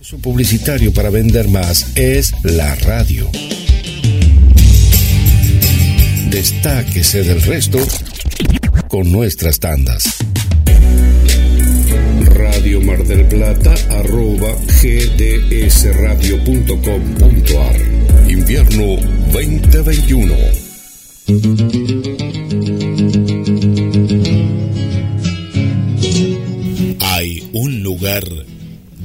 Su publicitario para vender más es la radio. Destáquese del resto con nuestras tandas. Radio Mar del Plata arroba gdsradio.com.ar Invierno 2021 Hay un lugar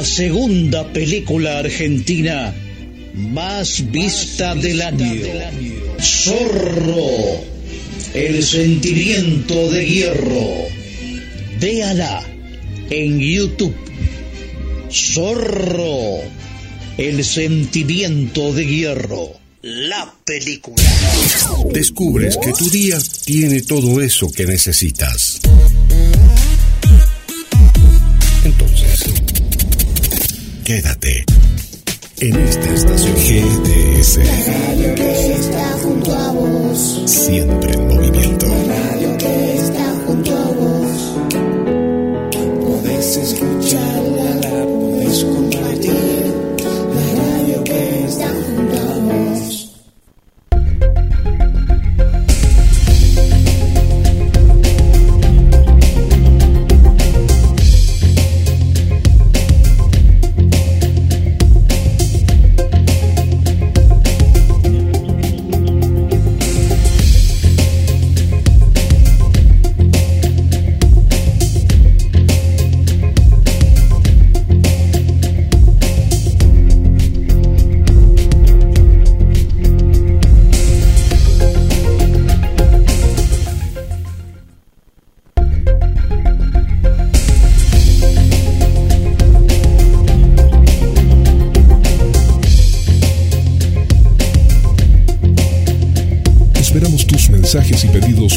La segunda película argentina más vista del año. Zorro. El sentimiento de hierro. Véala en YouTube. Zorro. El sentimiento de hierro. La película. Descubres que tu día tiene todo eso que necesitas. Quédate en esta estación GDS. Radio que está junto a vos. Siempre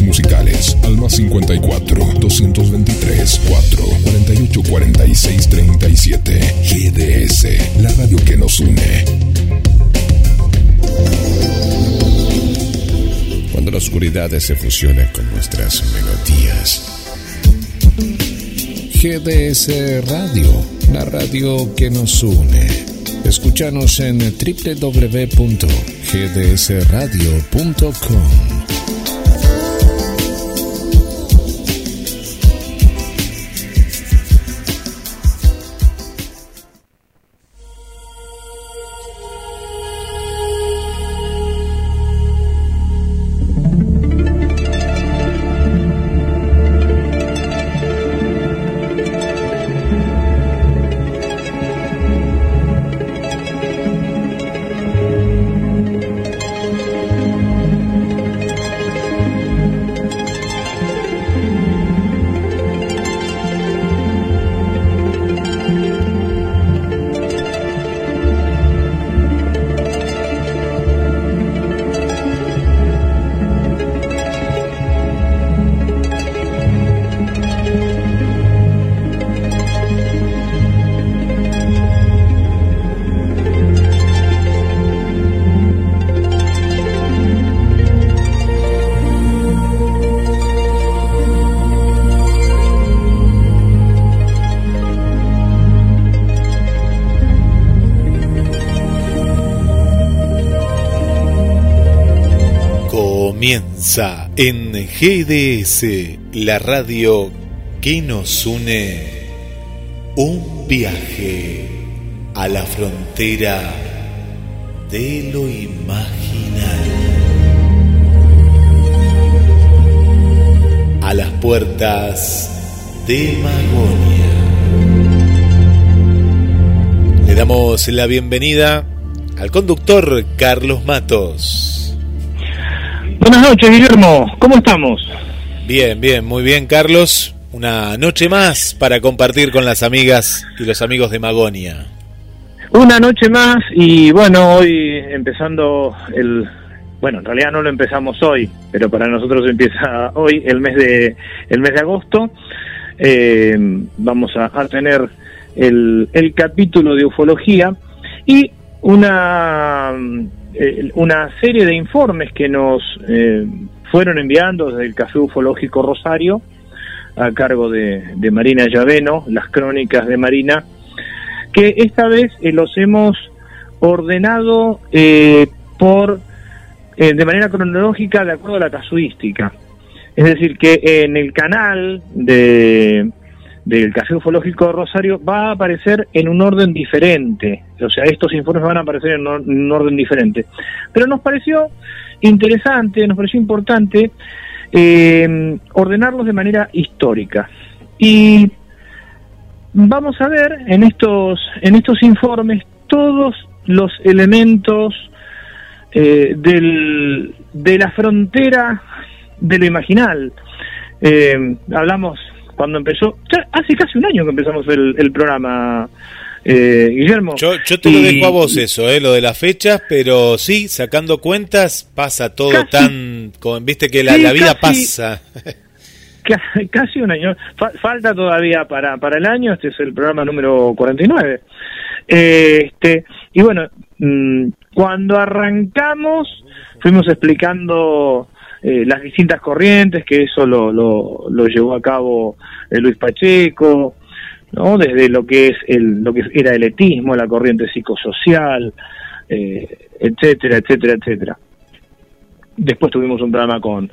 musicales al más 54 223 4 48 46 37 GDS, la radio que nos une. Cuando la oscuridad se fusiona con nuestras melodías. GDS Radio, la radio que nos une. Escúchanos en www.gdsradio.com. en GDS, la radio que nos une, un viaje a la frontera de lo imaginal. A las puertas de Magonia. Le damos la bienvenida al conductor Carlos Matos. Buenas noches, Guillermo. ¿Cómo estamos? Bien, bien, muy bien, Carlos. Una noche más para compartir con las amigas y los amigos de Magonia. Una noche más y bueno, hoy empezando el... Bueno, en realidad no lo empezamos hoy, pero para nosotros empieza hoy el mes de, el mes de agosto. Eh, vamos a, a tener el, el capítulo de ufología y una eh, una serie de informes que nos eh, fueron enviando desde el Café Ufológico Rosario a cargo de, Marina Llaveno, las crónicas de Marina, que esta vez eh, los hemos ordenado por de manera cronológica de acuerdo a la casuística. Es decir, que en el canal de, del Café Ufológico Rosario va a aparecer en un orden diferente. O sea, estos informes van a aparecer en un orden diferente. Pero nos pareció interesante, nos pareció importante eh, ordenarlos de manera histórica. Y vamos a ver en estos, en estos informes todos los elementos eh, del, de la frontera de lo imaginal. Eh, hablamos cuando empezó, hace casi un año que empezamos el, programa, eh, Guillermo. Yo, te lo dejo a vos eso, eh, lo de las fechas, pero sí, sacando cuentas, pasa todo tan, viste que la, vida pasa. casi un año, falta todavía para, para el año, este es el programa número 49. Eh, este, y bueno, mm, cuando arrancamos, fuimos explicando eh, las distintas corrientes, que eso lo, lo, llevó a cabo eh, Luis Pacheco, ¿no? desde lo que es el, lo que era el etismo, la corriente psicosocial, eh, etcétera, etcétera, etcétera. Después tuvimos un programa con,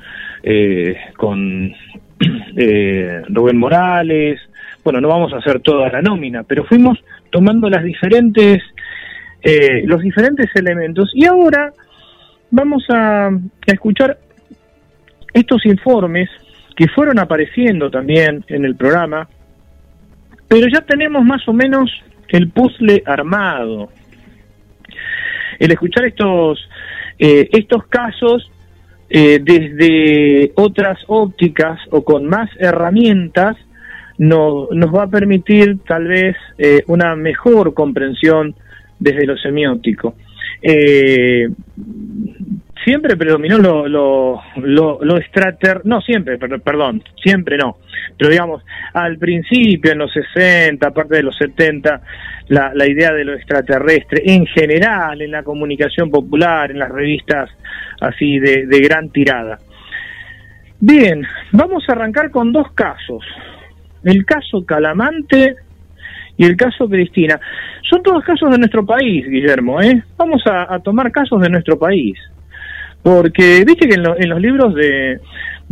con Rubén Morales, bueno, no vamos a hacer toda la nómina, pero fuimos tomando las diferentes, los diferentes elementos y ahora vamos a, a escuchar estos informes que fueron apareciendo también en el programa, pero ya tenemos más o menos el puzzle armado. El escuchar estos, eh, estos casos eh, desde otras ópticas o con más herramientas no, nos va a permitir tal vez eh, una mejor comprensión desde lo semiótico. Eh, siempre predominó lo, lo, lo, lo extrater... no siempre, perdón, siempre no, pero digamos, al principio, en los 60, parte de los 70, la, la idea de lo extraterrestre, en general, en la comunicación popular, en las revistas así de, de gran tirada. Bien, vamos a arrancar con dos casos. El caso Calamante y el caso Cristina. Son todos casos de nuestro país, Guillermo, ¿eh? Vamos a tomar casos de nuestro país. Porque viste que en, los libros de,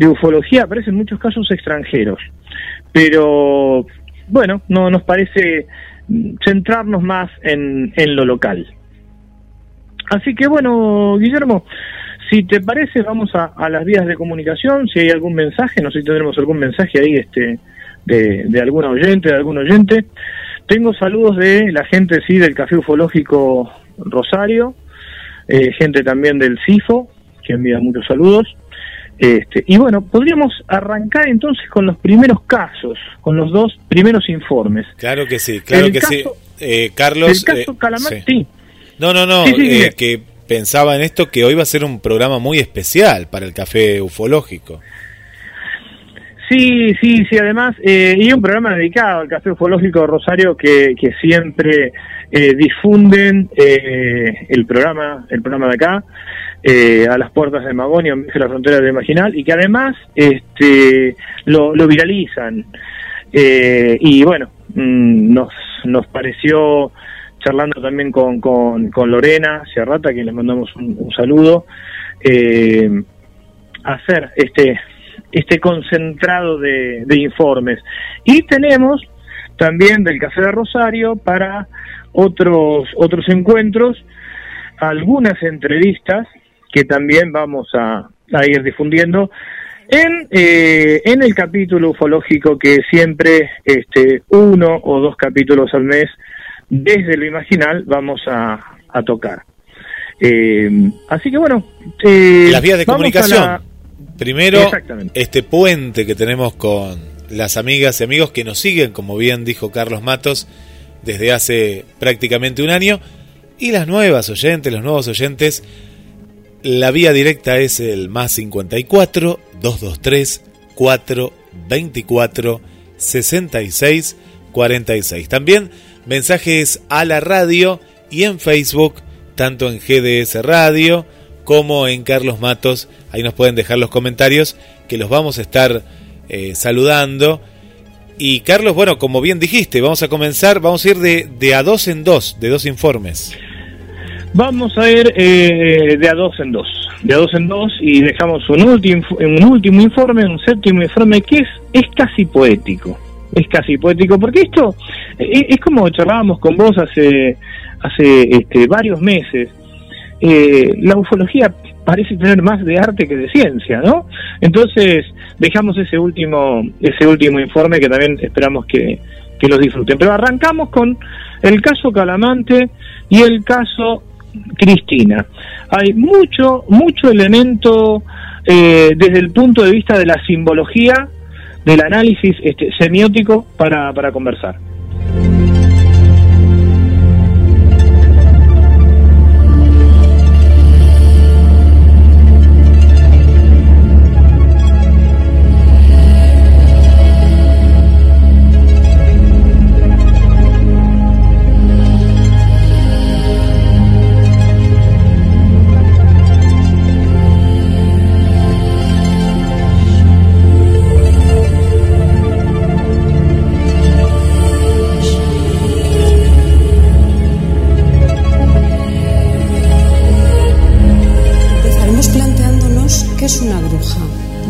ufología aparecen muchos casos extranjeros, pero bueno, no nos parece centrarnos más en, en lo local. Así que bueno, Guillermo, si te parece, vamos a, las vías de comunicación. Si hay algún mensaje, no sé si tendremos algún mensaje ahí este, de, de algún oyente, de algún oyente. Tengo saludos de la gente, sí, del Café Ufológico Rosario, eh, gente también del CIFO, que envía muchos saludos. Este, y bueno, podríamos arrancar entonces con los primeros casos, con los dos primeros informes. Claro que sí, claro que sí. Eh, Carlos. El caso eh, sí. No, no, no, eh, que pensaba en esto que hoy va a ser un programa muy especial para el café ufológico. Sí, sí, sí, además, eh, y un programa dedicado al Café Ufológico de Rosario que, que siempre eh, difunden eh, el programa el programa de acá eh, a las puertas de Magonia, en la frontera de Imaginal, y que además este, lo, viralizan. y bueno, mm, nos, nos pareció, charlando también con, con, Lorena Ciarrata, a quien les mandamos un, saludo, hacer este este concentrado de, de informes. Y tenemos también del Café de Rosario para otros, otros encuentros, algunas entrevistas que también vamos a, a ir difundiendo en, eh, en el capítulo ufológico que siempre este, uno o dos capítulos al mes desde lo imaginal vamos a, a tocar. Eh, así que bueno, eh, Las vías de comunicación. la- Primero, este puente que tenemos con las amigas y amigos que nos siguen, como bien dijo Carlos Matos, desde hace prácticamente un año. Y las nuevas oyentes, los nuevos oyentes, la vía directa es el más 54 223 424 66 46. También mensajes a la radio y en Facebook, tanto en GDS Radio como en Carlos Matos. Ahí nos pueden dejar los comentarios que los vamos a estar eh, saludando. Y Carlos, bueno, como bien dijiste, vamos a comenzar, vamos a ir de, de a dos en dos, de dos informes. Vamos a ir eh, de a dos en dos, de a dos en dos y dejamos un último, un último informe, un séptimo informe que es, es casi poético, es casi poético, porque esto eh, es, como charlábamos con vos hace, hace este, varios meses, eh, la ufología parece tener más de arte que de ciencia, ¿no? Entonces dejamos ese último, ese último informe que también esperamos que, que los disfruten. Pero arrancamos con el caso Calamante y el caso Cristina. Hay mucho, mucho elemento eh, desde el punto de vista de la simbología, del análisis este, semiótico para, para conversar.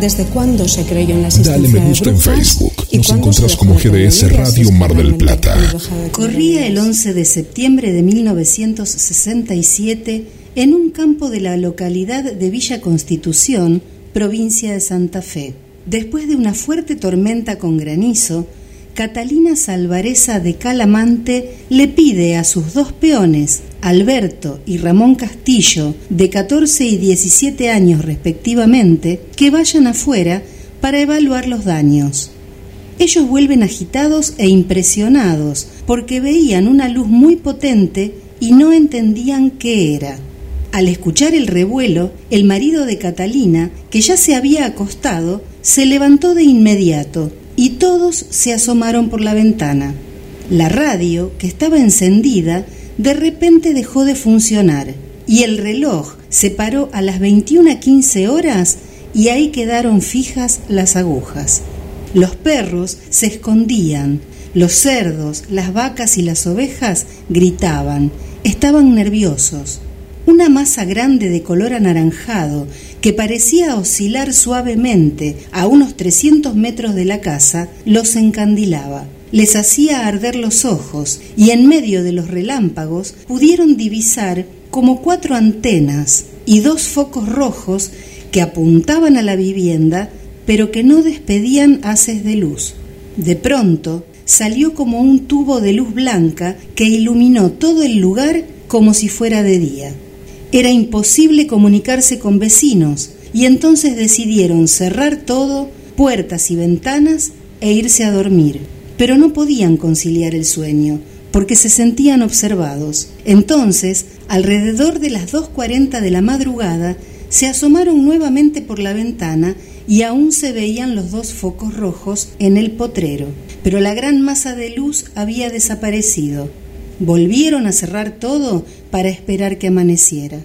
Desde cuándo se creyó en la existencia Dale me de gusta en brujas Facebook. y Nos encontrás como de GDS Radio Mar del Plata. de Corría el 11 de septiembre de 1967 en un campo de la localidad de Villa Constitución, provincia de Santa Fe. Después de una fuerte tormenta con granizo, Catalina Salvareza de Calamante le pide a sus dos peones, Alberto y Ramón Castillo, de 14 y 17 años respectivamente, que vayan afuera para evaluar los daños. Ellos vuelven agitados e impresionados porque veían una luz muy potente y no entendían qué era. Al escuchar el revuelo, el marido de Catalina, que ya se había acostado, se levantó de inmediato y todos se asomaron por la ventana. La radio, que estaba encendida, de repente dejó de funcionar y el reloj se paró a las 21.15 horas y ahí quedaron fijas las agujas. Los perros se escondían, los cerdos, las vacas y las ovejas gritaban, estaban nerviosos. Una masa grande de color anaranjado que parecía oscilar suavemente a unos 300 metros de la casa los encandilaba. Les hacía arder los ojos y en medio de los relámpagos pudieron divisar como cuatro antenas y dos focos rojos que apuntaban a la vivienda pero que no despedían haces de luz. De pronto salió como un tubo de luz blanca que iluminó todo el lugar como si fuera de día. Era imposible comunicarse con vecinos y entonces decidieron cerrar todo, puertas y ventanas, e irse a dormir. Pero no podían conciliar el sueño porque se sentían observados. Entonces, alrededor de las 2.40 de la madrugada, se asomaron nuevamente por la ventana y aún se veían los dos focos rojos en el potrero, pero la gran masa de luz había desaparecido. Volvieron a cerrar todo para esperar que amaneciera.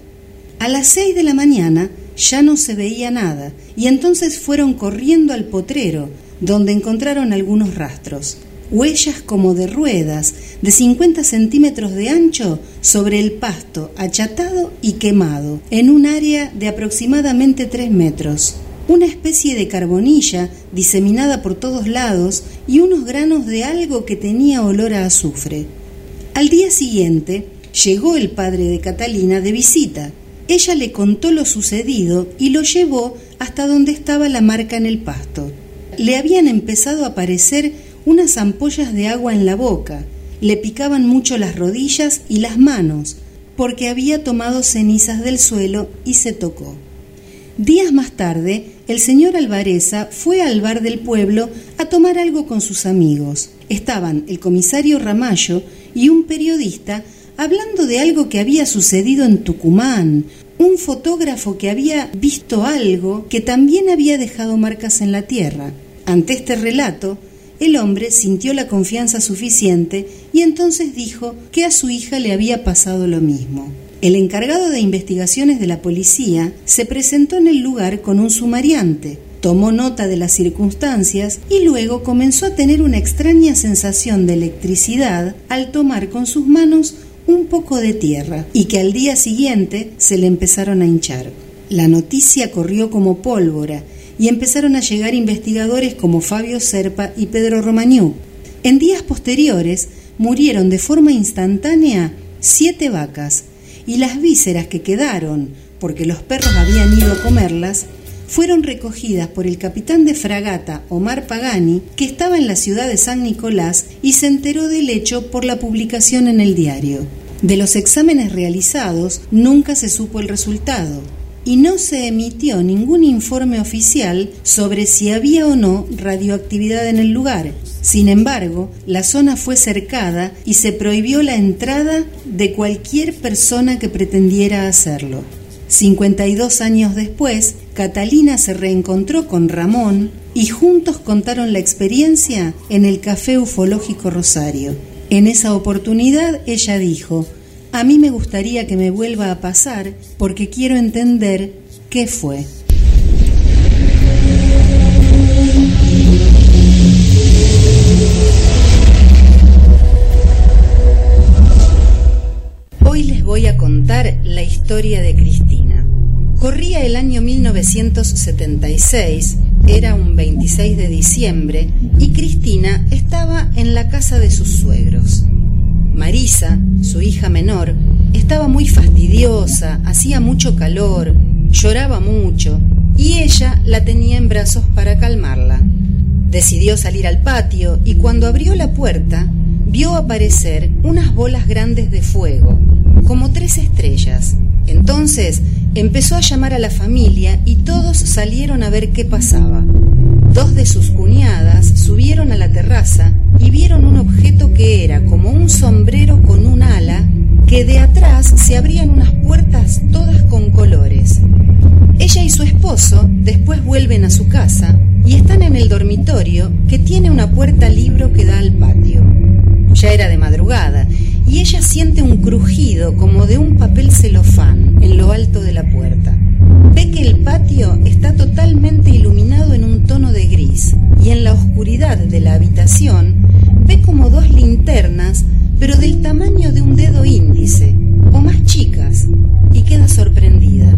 A las seis de la mañana ya no se veía nada y entonces fueron corriendo al potrero, donde encontraron algunos rastros, huellas como de ruedas de 50 centímetros de ancho sobre el pasto achatado y quemado en un área de aproximadamente 3 metros. una especie de carbonilla diseminada por todos lados y unos granos de algo que tenía olor a azufre. Al día siguiente llegó el padre de Catalina de visita. Ella le contó lo sucedido y lo llevó hasta donde estaba la marca en el pasto. Le habían empezado a aparecer unas ampollas de agua en la boca, le picaban mucho las rodillas y las manos, porque había tomado cenizas del suelo y se tocó. Días más tarde, el señor Alvareza fue al bar del pueblo a tomar algo con sus amigos. Estaban el comisario Ramallo y un periodista hablando de algo que había sucedido en Tucumán, un fotógrafo que había visto algo que también había dejado marcas en la tierra. Ante este relato, el hombre sintió la confianza suficiente y entonces dijo que a su hija le había pasado lo mismo. El encargado de investigaciones de la policía se presentó en el lugar con un sumariante, tomó nota de las circunstancias y luego comenzó a tener una extraña sensación de electricidad al tomar con sus manos un poco de tierra y que al día siguiente se le empezaron a hinchar. La noticia corrió como pólvora y empezaron a llegar investigadores como Fabio Serpa y Pedro Romagnú. En días posteriores murieron de forma instantánea siete vacas y las vísceras que quedaron, porque los perros habían ido a comerlas, fueron recogidas por el capitán de fragata Omar Pagani, que estaba en la ciudad de San Nicolás y se enteró del hecho por la publicación en el diario. De los exámenes realizados nunca se supo el resultado y no se emitió ningún informe oficial sobre si había o no radioactividad en el lugar. Sin embargo, la zona fue cercada y se prohibió la entrada de cualquier persona que pretendiera hacerlo. 52 años después, Catalina se reencontró con Ramón y juntos contaron la experiencia en el Café Ufológico Rosario. En esa oportunidad ella dijo, a mí me gustaría que me vuelva a pasar porque quiero entender qué fue. Hoy les voy a contar la historia de Cristina. Corría el año 1976, era un 26 de diciembre, y Cristina estaba en la casa de sus suegros. Marisa, su hija menor, estaba muy fastidiosa, hacía mucho calor, lloraba mucho, y ella la tenía en brazos para calmarla. Decidió salir al patio y cuando abrió la puerta vio aparecer unas bolas grandes de fuego, como tres estrellas. Entonces empezó a llamar a la familia y todos salieron a ver qué pasaba. Dos de sus cuñadas subieron a la terraza y vieron un objeto que era como un sombrero con un ala, que de atrás se abrían unas puertas todas con colores. Ella y su esposo después vuelven a su casa y están en el dormitorio que tiene una puerta libro que da al patio. Ya era de madrugada y ella siente un crujido como de un papel celofán en lo alto de la puerta. Ve que el patio está totalmente iluminado en un tono de gris y en la oscuridad de la habitación ve como dos linternas, pero del tamaño de un dedo índice o más chicas, y queda sorprendida.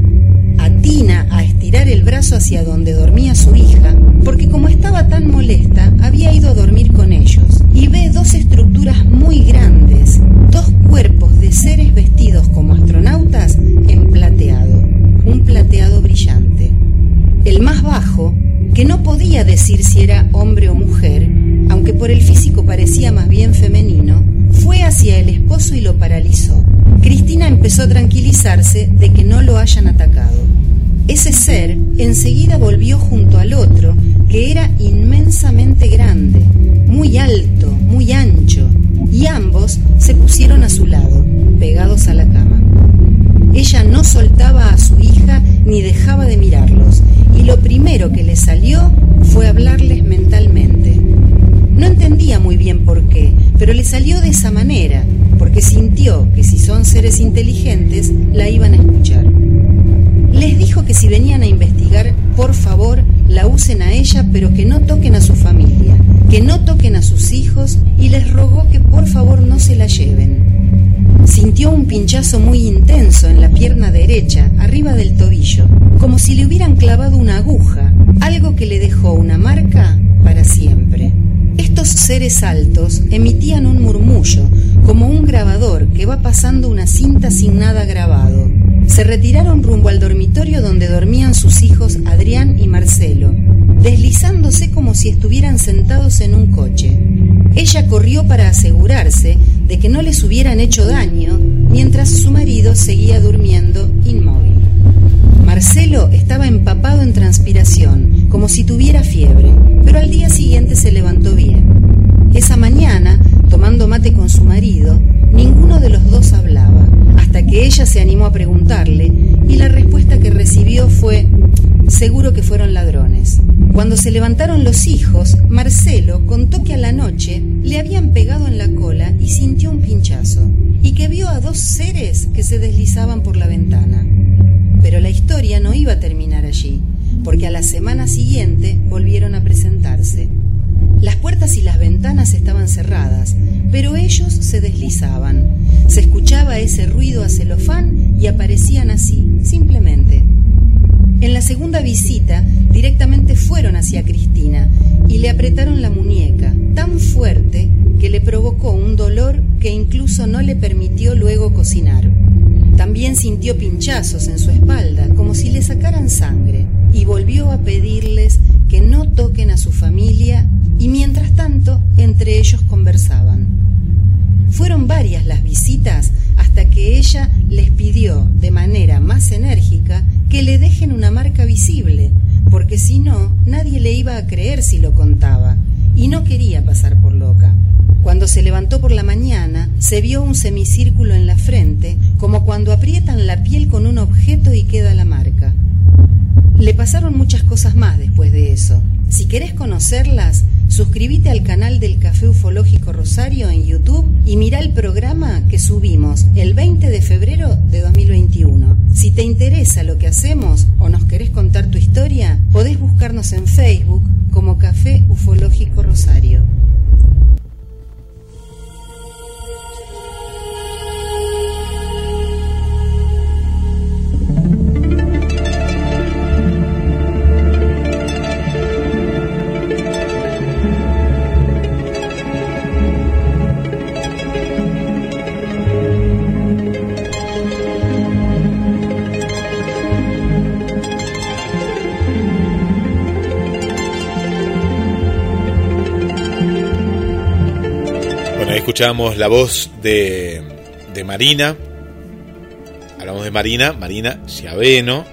Atina a estirar el brazo hacia donde dormía su hija, porque como estaba tan molesta, había ido a dormir con ellos, y ve dos estructuras muy grandes, dos cuerpos de seres vestidos como astronautas en plateado, un plateado brillante. El más bajo, que no podía decir si era hombre o mujer, aunque por el físico parecía más bien femenino, fue hacia el esposo y lo paralizó. Cristina empezó a tranquilizarse de que no lo hayan atacado. Ese ser enseguida volvió junto al otro, que era inmensamente grande, muy alto, muy ancho, y ambos se pusieron a su lado, pegados a la cama. Ella no soltaba a su hija ni dejaba de mirarlos, y lo primero que le salió fue hablarles mentalmente. No entendía muy bien por qué, pero le salió de esa manera, porque sintió que si son seres inteligentes, la iban a escuchar. Les dijo que si venían a investigar, por favor, la usen a ella, pero que no toquen a su familia, que no toquen a sus hijos y les rogó que por favor no se la lleven. Sintió un pinchazo muy intenso en la pierna derecha, arriba del tobillo, como si le hubieran clavado una aguja, algo que le dejó una marca para siempre. Estos seres altos emitían un murmullo, como un grabador que va pasando una cinta sin nada grabado. Se retiraron rumbo al dormitorio donde dormían sus hijos Adrián y Marcelo, deslizándose como si estuvieran sentados en un coche. Ella corrió para asegurarse de que no les hubieran hecho daño, mientras su marido seguía durmiendo inmóvil. Marcelo estaba empapado en transpiración, como si tuviera fiebre, pero al día siguiente se levantó bien. Esa mañana, tomando mate con su marido, ninguno de los dos hablaba, hasta que ella se animó a preguntarle y la respuesta que recibió fue, seguro que fueron ladrones. Cuando se levantaron los hijos, Marcelo contó que a la noche le habían pegado en la cola y sintió un pinchazo, y que vio a dos seres que se deslizaban por la ventana. Pero la historia no iba a terminar allí, porque a la semana siguiente volvieron a presentarse. Las puertas y las ventanas estaban cerradas, pero ellos se deslizaban. Se escuchaba ese ruido a celofán y aparecían así, simplemente. En la segunda visita, directamente fueron hacia Cristina y le apretaron la muñeca tan fuerte que le provocó un dolor que incluso no le permitió luego cocinar. También sintió pinchazos en su espalda, como si le sacaran sangre, y volvió a pedirles que no toquen a su familia y mientras tanto entre ellos conversaban. Fueron varias las visitas hasta que ella les pidió de manera más enérgica que le dejen una marca visible, porque si no, nadie le iba a creer si lo contaba, y no quería pasar por loca. Cuando se levantó por la mañana, se vio un semicírculo en la frente, como cuando aprietan la piel con un objeto y queda la marca. Le pasaron muchas cosas más después de eso. Si querés conocerlas, suscríbete al canal del Café Ufológico Rosario en YouTube y mira el programa que subimos el 20 de febrero de 2021. Si te interesa lo que hacemos o nos querés contar tu historia, podés buscarnos en Facebook como Café Ufológico Rosario. Escuchamos la voz de, de Marina. Hablamos de Marina, Marina Chiaveno.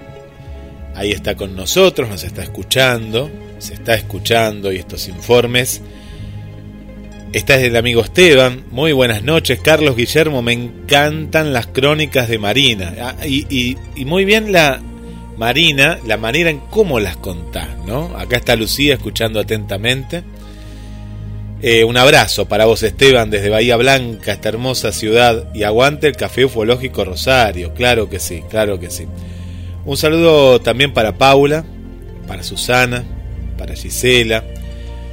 Ahí está con nosotros, nos está escuchando, se está escuchando y estos informes. Esta es del amigo Esteban. Muy buenas noches, Carlos Guillermo. Me encantan las crónicas de Marina. Ah, y, y- muy bien la Marina, la manera en cómo las contás, ¿no? Acá está Lucía escuchando atentamente. Eh, un abrazo para vos, Esteban, desde Bahía Blanca, esta hermosa ciudad. Y aguante el Café Ufológico Rosario. Claro que sí, claro que sí. Un saludo también para Paula, para Susana, para Gisela.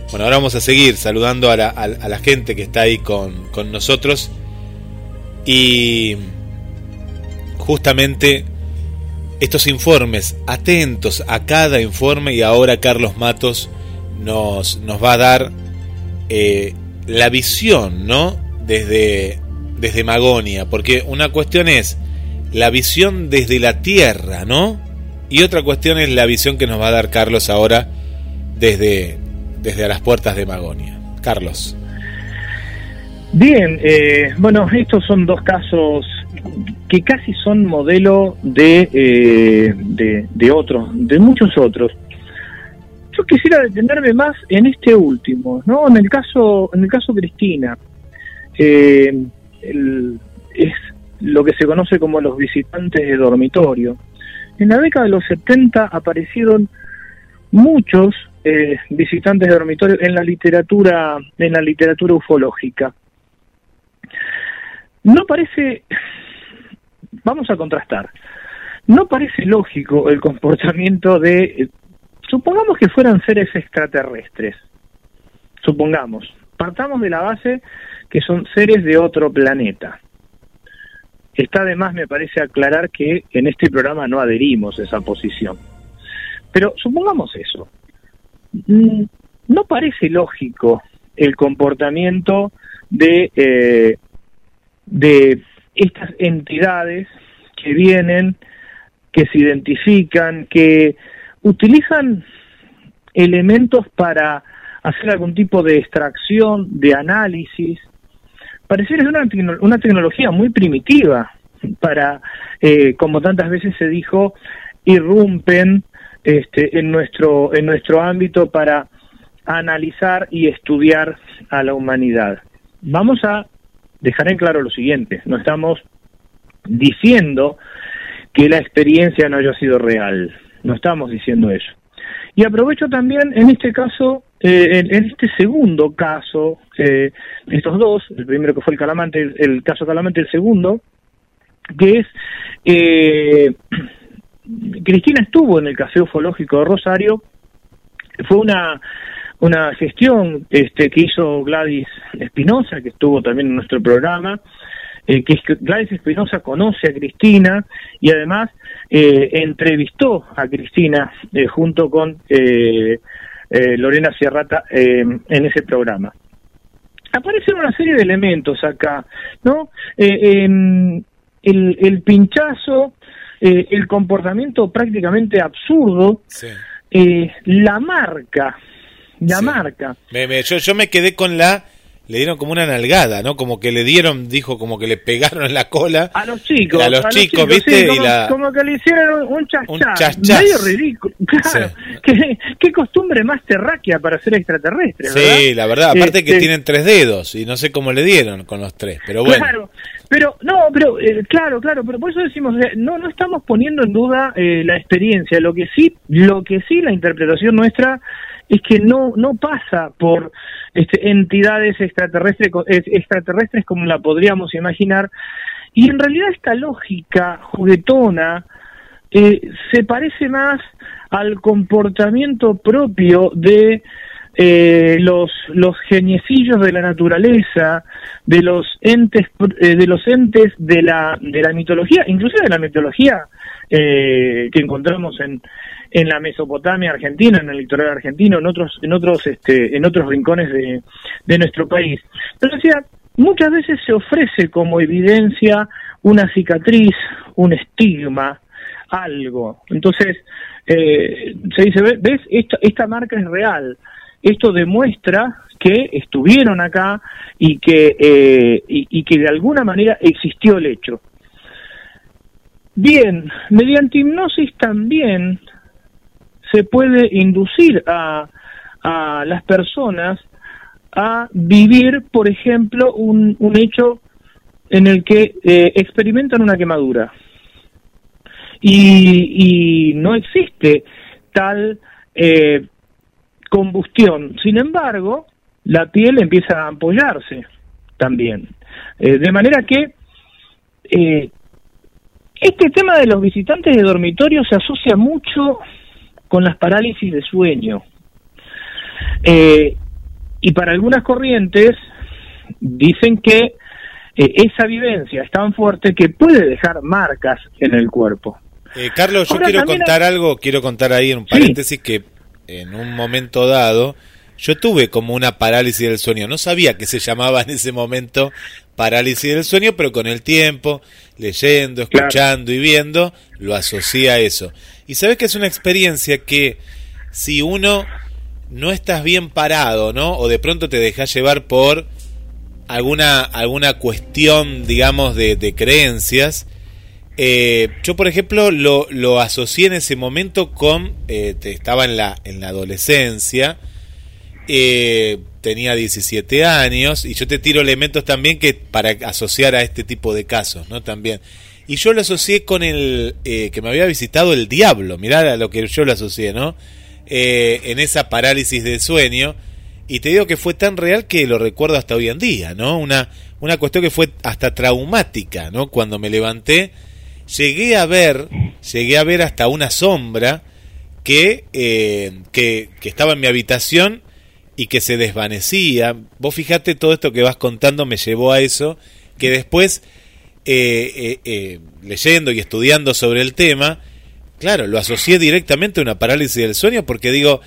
Bueno, ahora vamos a seguir saludando a la, gente que está ahí con, con nosotros. Y justamente estos informes, atentos a cada informe y ahora Carlos Matos nos, nos va a dar eh, la visión, ¿no? Desde, desde Magonia, porque una cuestión es la visión desde la Tierra, ¿no? Y otra cuestión es la visión que nos va a dar Carlos ahora desde, desde a las puertas de Magonia. Carlos. Bien, eh, bueno, estos son dos casos que casi son modelo de, eh, de, de otros, de muchos otros. Yo quisiera detenerme más en este último, ¿no? En el caso, en el caso Cristina, eh, es lo que se conoce como los visitantes de dormitorio. En la década de los 70 aparecieron muchos eh, visitantes de dormitorio en la literatura, en la literatura ufológica. No parece, vamos a contrastar, no parece lógico el comportamiento de, supongamos que fueran seres extraterrestres, supongamos, partamos de la base que son seres de otro planeta. está de más, me parece, aclarar que en este programa no adherimos a esa posición. Pero supongamos eso. Mm, no parece lógico el comportamiento de, eh, de estas entidades que vienen, que se identifican, que utilizan elementos para hacer algún tipo de extracción, de análisis. Pareciera una, una tecnología muy primitiva para, eh, como tantas veces se dijo, irrumpen este, en, nuestro, en nuestro ámbito para analizar y estudiar a la humanidad. Vamos a dejar en claro lo siguiente, no estamos diciendo que la experiencia no haya sido real, no estamos diciendo eso. Y aprovecho también en este caso, eh, en, este segundo caso, eh, estos dos, el primero que fue el Calamante, el, caso Calamante, el segundo, que es, eh, Cristina estuvo en el Café Ufológico de Rosario, fue una, una gestión este, que hizo Gladys Espinosa, que estuvo también en nuestro programa, eh, que Gladys Espinosa conoce a Cristina y además eh, entrevistó a Cristina eh, junto con Lorena Sierrata en ese programa. Aparecen una serie de elementos acá, ¿no? el, el, pinchazo, el comportamiento prácticamente absurdo, la marca, la marca. yo, yo me quedé con la le dieron como una nalgada, ¿no? Como que le dieron, dijo, como que le pegaron en la cola. A los chicos. A los, chicos, ¿viste? como, y la... como, que le hicieron un chachá. Medio ridículo. Claro. ¿Qué, costumbre más terráquea para ser extraterrestre, Sí, la verdad. Aparte que este tienen tres dedos y no sé cómo le dieron con los tres, pero bueno. Claro. Pero, no, pero, eh, claro, claro, pero por eso decimos, no, no estamos poniendo en duda eh, la experiencia. Lo que sí, lo que sí, la interpretación nuestra es que no, no pasa por este, entidades extraterrestres, extraterrestres como la podríamos imaginar, y en realidad esta lógica juguetona eh, se parece más al comportamiento propio de eh, los los geniecillos de la naturaleza, de los entes eh, de los entes de la de la mitología, inclusive de la mitología que encontramos en en la Mesopotamia argentina, en el litoral argentino, en otros, en otros, este, en otros rincones de, de nuestro país. Pero decía, muchas veces se ofrece como evidencia una cicatriz, un estigma, algo. Entonces, eh, se dice, ves, esta, esta marca es real. Esto demuestra que estuvieron acá y que, eh, y que de alguna manera existió el hecho. Bien, mediante hipnosis también se puede inducir a, a las personas a vivir, por ejemplo, un, hecho en el que eh, experimentan una quemadura. Y, y no existe tal eh, combustión. Sin embargo, la piel empieza a ampollarse también. Eh, de manera que este tema de los visitantes de dormitorio se asocia mucho con las parálisis de sueño. Eh, y para algunas corrientes dicen que eh, esa vivencia es tan fuerte que puede dejar marcas en el cuerpo. Eh, Carlos, yo quiero contar algo, quiero contar ahí en un paréntesis que en un momento dado yo tuve como una parálisis del sueño. No sabía que se llamaba en ese momento parálisis del sueño, pero con el tiempo, leyendo, escuchando y viendo, lo asocié a eso. Y sabes que es una experiencia que si uno no estás bien parado, ¿no? O de pronto te dejas llevar por alguna, alguna cuestión, digamos, de, de creencias. Eh, yo, por ejemplo, lo, lo, asocié en ese momento con. Eh, estaba en la, en la adolescencia. Eh, tenía 17 años. Y yo te tiro elementos también que para asociar a este tipo de casos, ¿no? También. Y yo lo asocié con el eh, que me había visitado el diablo, mirá a lo que yo lo asocié, ¿no? Eh, en esa parálisis del sueño. Y te digo que fue tan real que lo recuerdo hasta hoy en día, ¿no? Una, una cuestión que fue hasta traumática, ¿no? Cuando me levanté, llegué a ver, llegué a ver hasta una sombra que, que, que estaba en mi habitación y que se desvanecía. Vos fijate todo esto que vas contando me llevó a eso, que después eh, eh, leyendo y estudiando sobre el tema, claro, lo asocié directamente a una parálisis del sueño porque digo,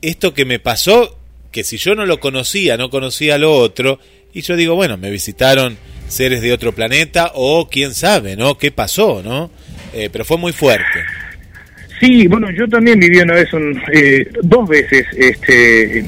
esto que me pasó, que si yo no lo conocía, no conocía lo otro, y yo digo, bueno, me visitaron seres de otro planeta o quién sabe, ¿no? ¿Qué pasó, no? pero fue muy fuerte. Sí, bueno, yo también viví una vez, dos veces, este,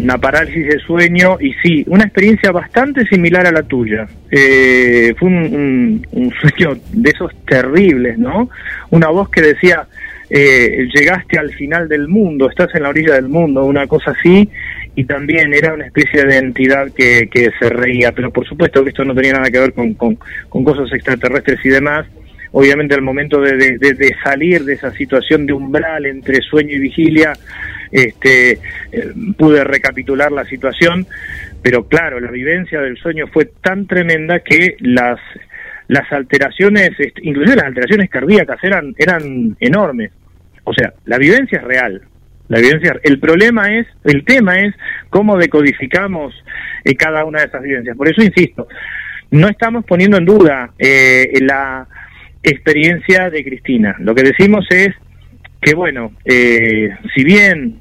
una parálisis de sueño y sí, una experiencia bastante similar a la tuya. Eh, fue un, sueño de esos terribles, ¿no? Una voz que decía, eh, llegaste al final del mundo, estás en la orilla del mundo, una cosa así, y también era una especie de entidad que, que se reía, pero por supuesto que esto no tenía nada que ver con, con, con cosas extraterrestres y demás. Obviamente al momento de, salir de esa situación de umbral entre sueño y vigilia, este, eh, pude recapitular la situación, pero claro, la vivencia del sueño fue tan tremenda que las las alteraciones, este, las alteraciones cardíacas eran eran enormes. O sea, la vivencia es real. La vivencia, el problema es, el tema es cómo decodificamos eh, cada una de esas vivencias. Por eso insisto, no estamos poniendo en duda eh, la experiencia de Cristina. Lo que decimos es que bueno, eh, si bien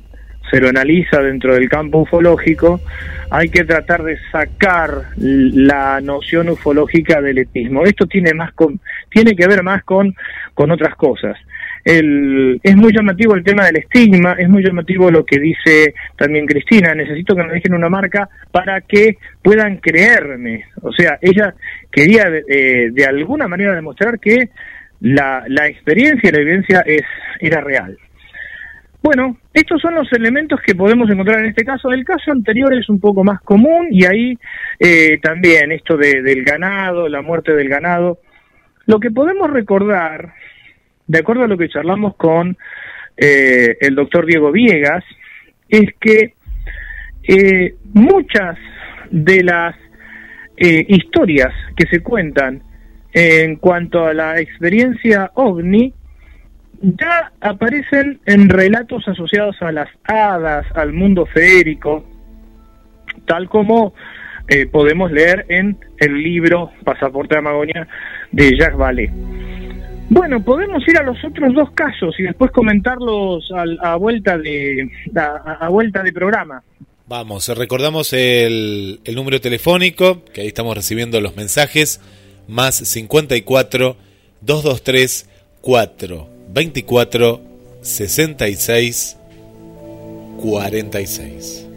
se lo analiza dentro del campo ufológico, hay que tratar de sacar la noción ufológica del etismo. Esto tiene más con, tiene que ver más con, con otras cosas. El, es muy llamativo el tema del estigma, es muy llamativo lo que dice también Cristina, necesito que me dejen una marca para que puedan creerme. O sea, ella quería eh, de alguna manera demostrar que la, la experiencia y la evidencia es, era real. Bueno, estos son los elementos que podemos encontrar en este caso. El caso anterior es un poco más común y ahí eh, también esto de, del ganado, la muerte del ganado. Lo que podemos recordar, de acuerdo a lo que charlamos con eh, el doctor Diego Viegas, es que eh, muchas de las historias que se cuentan en cuanto a la experiencia ovni ya aparecen en relatos asociados a las hadas, al mundo feérico, tal como eh, podemos leer en el libro Pasaporte de Amagonia de Jacques Vallée. Bueno, podemos ir a los otros dos casos y después comentarlos a, vuelta de a, vuelta de programa. Vamos, recordamos el, el número telefónico, que ahí estamos recibiendo los mensajes más 54 223 4 24 66 46.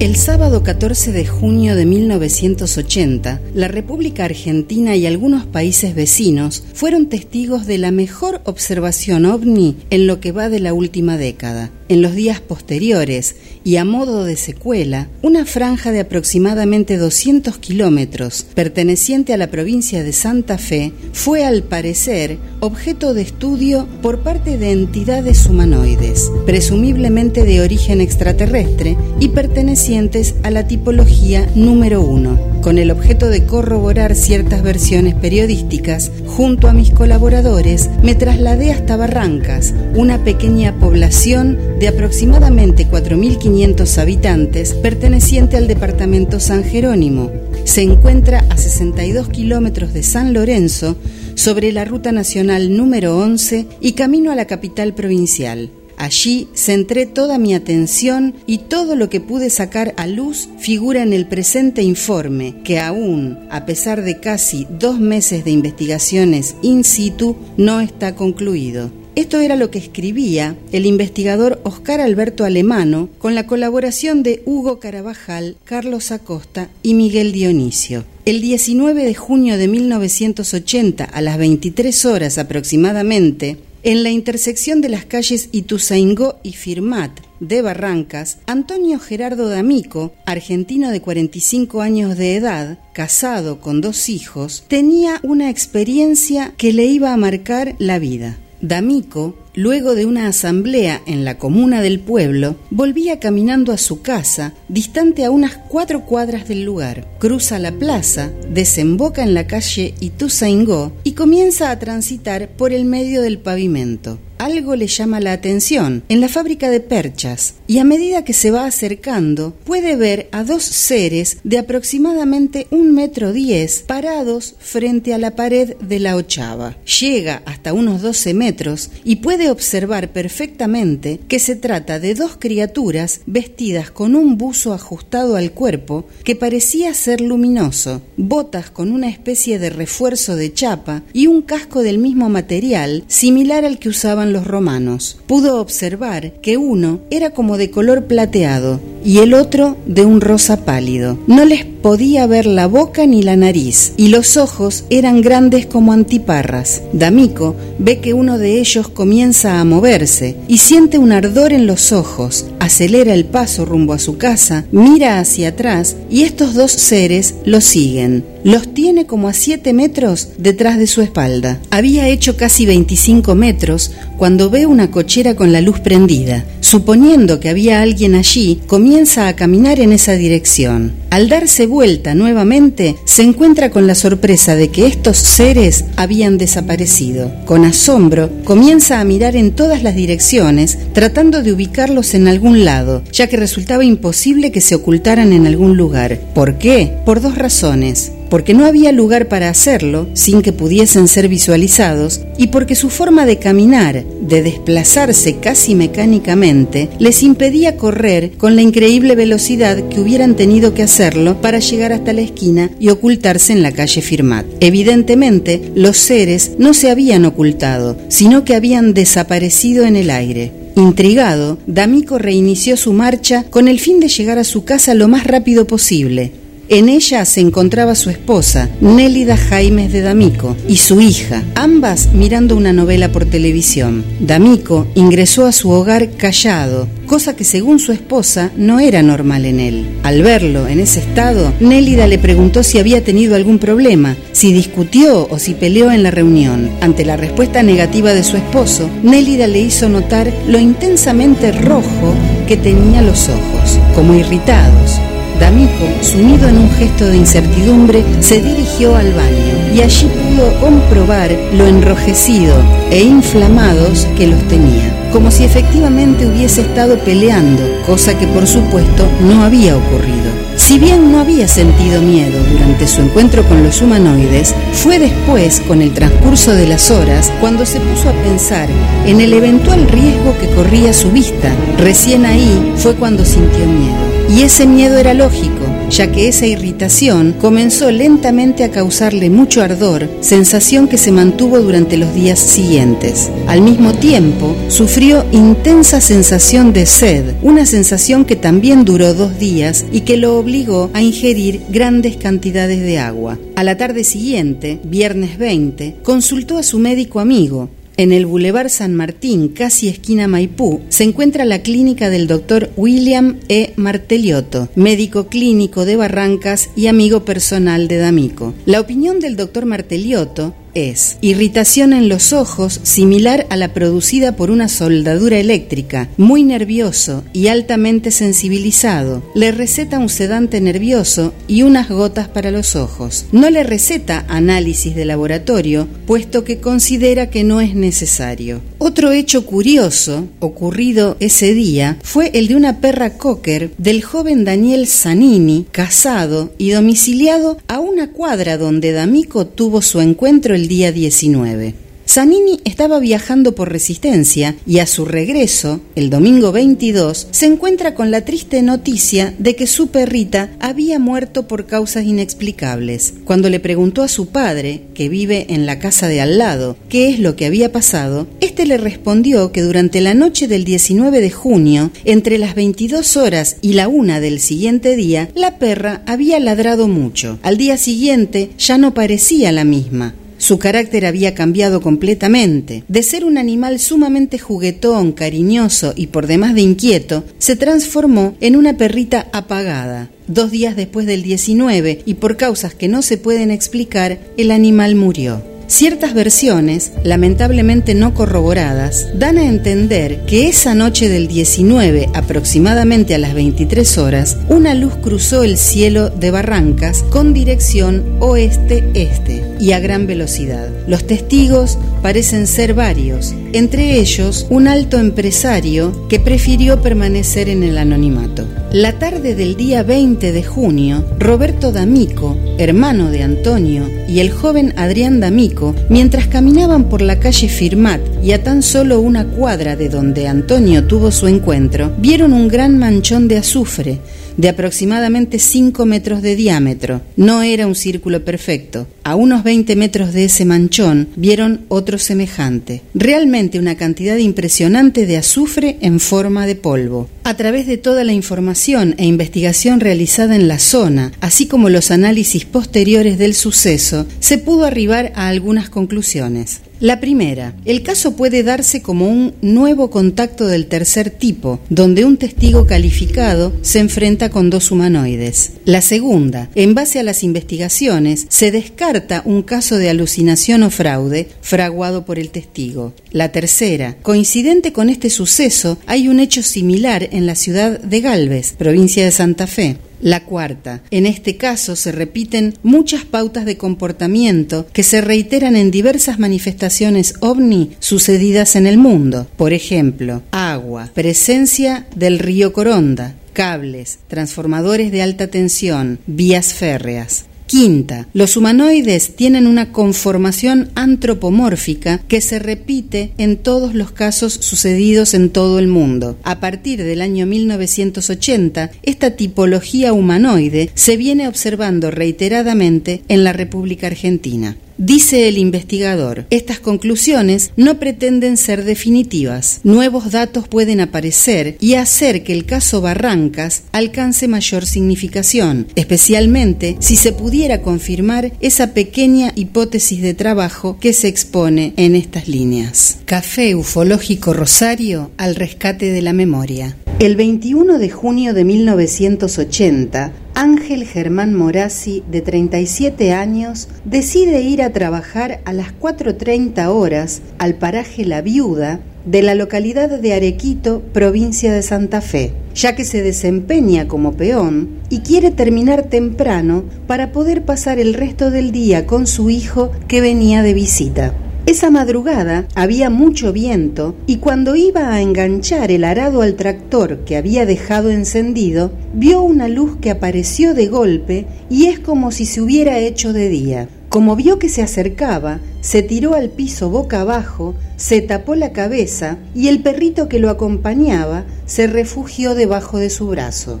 El sábado 14 de junio de 1980, la República Argentina y algunos países vecinos fueron testigos de la mejor observación ovni en lo que va de la última década. En los días posteriores, y a modo de secuela, una franja de aproximadamente 200 kilómetros, perteneciente a la provincia de Santa Fe, fue al parecer objeto de estudio por parte de entidades humanoides, presumiblemente de origen extraterrestre y pertenecientes a la tipología número uno, con el objeto de corroborar ciertas versiones periodísticas, junto a mis colaboradores me trasladé hasta Barrancas, una pequeña población de aproximadamente 4.500 habitantes perteneciente al departamento San Jerónimo. Se encuentra a 62 kilómetros de San Lorenzo sobre la ruta nacional número 11 y camino a la capital provincial. Allí centré toda mi atención y todo lo que pude sacar a luz figura en el presente informe, que aún, a pesar de casi dos meses de investigaciones in situ, no está concluido. Esto era lo que escribía el investigador Oscar Alberto Alemano con la colaboración de Hugo Carabajal, Carlos Acosta y Miguel Dionisio. El 19 de junio de 1980, a las 23 horas aproximadamente, en la intersección de las calles Ituzaingó y Firmat de Barrancas, Antonio Gerardo D'Amico, argentino de 45 años de edad, casado con dos hijos, tenía una experiencia que le iba a marcar la vida. D'Amico luego de una asamblea en la comuna del pueblo, volvía caminando a su casa, distante a unas cuatro cuadras del lugar. Cruza la plaza, desemboca en la calle Ituzaingó y comienza a transitar por el medio del pavimento algo le llama la atención en la fábrica de perchas y a medida que se va acercando puede ver a dos seres de aproximadamente un metro diez parados frente a la pared de la ochava. Llega hasta unos 12 metros y puede observar perfectamente que se trata de dos criaturas vestidas con un buzo ajustado al cuerpo que parecía ser luminoso, botas con una especie de refuerzo de chapa y un casco del mismo material similar al que usaban los romanos. Pudo observar que uno era como de color plateado y el otro de un rosa pálido. No les podía ver la boca ni la nariz y los ojos eran grandes como antiparras. D'Amico ve que uno de ellos comienza a moverse y siente un ardor en los ojos, acelera el paso rumbo a su casa, mira hacia atrás y estos dos seres lo siguen. Los tiene como a 7 metros detrás de su espalda. Había hecho casi 25 metros cuando ve una cochera con la luz prendida. Suponiendo que había alguien allí, comienza a caminar en esa dirección. Al darse vuelta nuevamente, se encuentra con la sorpresa de que estos seres habían desaparecido. Con asombro, comienza a mirar en todas las direcciones, tratando de ubicarlos en algún lado, ya que resultaba imposible que se ocultaran en algún lugar. ¿Por qué? Por dos razones porque no había lugar para hacerlo sin que pudiesen ser visualizados y porque su forma de caminar, de desplazarse casi mecánicamente, les impedía correr con la increíble velocidad que hubieran tenido que hacerlo para llegar hasta la esquina y ocultarse en la calle Firmat. Evidentemente, los seres no se habían ocultado, sino que habían desaparecido en el aire. Intrigado, D'Amico reinició su marcha con el fin de llegar a su casa lo más rápido posible. En ella se encontraba su esposa, Nélida Jaimes de D'Amico, y su hija, ambas mirando una novela por televisión. D'Amico ingresó a su hogar callado, cosa que según su esposa no era normal en él. Al verlo en ese estado, Nélida le preguntó si había tenido algún problema, si discutió o si peleó en la reunión. Ante la respuesta negativa de su esposo, Nélida le hizo notar lo intensamente rojo que tenía los ojos, como irritados. D'Amico, sumido en un gesto de incertidumbre, se dirigió al baño y allí pudo comprobar lo enrojecido e inflamados que los tenía, como si efectivamente hubiese estado peleando, cosa que por supuesto no había ocurrido. Si bien no había sentido miedo durante su encuentro con los humanoides, fue después, con el transcurso de las horas, cuando se puso a pensar en el eventual riesgo que corría su vista. Recién ahí fue cuando sintió miedo. Y ese miedo era lógico, ya que esa irritación comenzó lentamente a causarle mucho ardor, sensación que se mantuvo durante los días siguientes. Al mismo tiempo, sufrió intensa sensación de sed, una sensación que también duró dos días y que lo obligó a ingerir grandes cantidades de agua. A la tarde siguiente, viernes 20, consultó a su médico amigo, en el Boulevard San Martín, casi esquina Maipú, se encuentra la clínica del doctor William E. Marteliotto, médico clínico de Barrancas y amigo personal de D'Amico. La opinión del doctor Marteliotto es irritación en los ojos similar a la producida por una soldadura eléctrica, muy nervioso y altamente sensibilizado. Le receta un sedante nervioso y unas gotas para los ojos. No le receta análisis de laboratorio, puesto que considera que no es necesario. Otro hecho curioso ocurrido ese día fue el de una perra cocker del joven Daniel Zanini, casado y domiciliado a una cuadra donde D'Amico tuvo su encuentro el día 19. Zanini estaba viajando por Resistencia y a su regreso, el domingo 22, se encuentra con la triste noticia de que su perrita había muerto por causas inexplicables. Cuando le preguntó a su padre, que vive en la casa de al lado, qué es lo que había pasado, este le respondió que durante la noche del 19 de junio, entre las 22 horas y la una del siguiente día, la perra había ladrado mucho. Al día siguiente ya no parecía la misma. Su carácter había cambiado completamente. De ser un animal sumamente juguetón, cariñoso y por demás de inquieto, se transformó en una perrita apagada. Dos días después del 19, y por causas que no se pueden explicar, el animal murió. Ciertas versiones, lamentablemente no corroboradas, dan a entender que esa noche del 19, aproximadamente a las 23 horas, una luz cruzó el cielo de Barrancas con dirección oeste-este y a gran velocidad. Los testigos parecen ser varios, entre ellos un alto empresario que prefirió permanecer en el anonimato. La tarde del día 20 de junio, Roberto D'Amico, hermano de Antonio, y el joven Adrián D'Amico, mientras caminaban por la calle Firmat y a tan solo una cuadra de donde Antonio tuvo su encuentro, vieron un gran manchón de azufre de aproximadamente 5 metros de diámetro. No era un círculo perfecto. A unos 20 metros de ese manchón vieron otro semejante. Realmente una cantidad impresionante de azufre en forma de polvo. A través de toda la información e investigación realizada en la zona, así como los análisis posteriores del suceso, se pudo arribar a algunas conclusiones. La primera, el caso puede darse como un nuevo contacto del tercer tipo, donde un testigo calificado se enfrenta con dos humanoides. La segunda, en base a las investigaciones, se descarta un caso de alucinación o fraude fraguado por el testigo. La tercera, coincidente con este suceso, hay un hecho similar en la ciudad de Galvez, provincia de Santa Fe. La cuarta, en este caso se repiten muchas pautas de comportamiento que se reiteran en diversas manifestaciones ovni sucedidas en el mundo. Por ejemplo, agua, presencia del río Coronda, cables, transformadores de alta tensión, vías férreas. Quinta, los humanoides tienen una conformación antropomórfica que se repite en todos los casos sucedidos en todo el mundo. A partir del año 1980, esta tipología humanoide se viene observando reiteradamente en la República Argentina. Dice el investigador, estas conclusiones no pretenden ser definitivas. Nuevos datos pueden aparecer y hacer que el caso Barrancas alcance mayor significación, especialmente si se pudiera confirmar esa pequeña hipótesis de trabajo que se expone en estas líneas. Café Ufológico Rosario al rescate de la memoria. El 21 de junio de 1980, Ángel Germán Morazzi, de 37 años, decide ir a trabajar a las 4.30 horas al paraje La Viuda de la localidad de Arequito, provincia de Santa Fe, ya que se desempeña como peón y quiere terminar temprano para poder pasar el resto del día con su hijo que venía de visita. Esa madrugada había mucho viento y cuando iba a enganchar el arado al tractor que había dejado encendido, vio una luz que apareció de golpe y es como si se hubiera hecho de día. Como vio que se acercaba, se tiró al piso boca abajo, se tapó la cabeza y el perrito que lo acompañaba se refugió debajo de su brazo.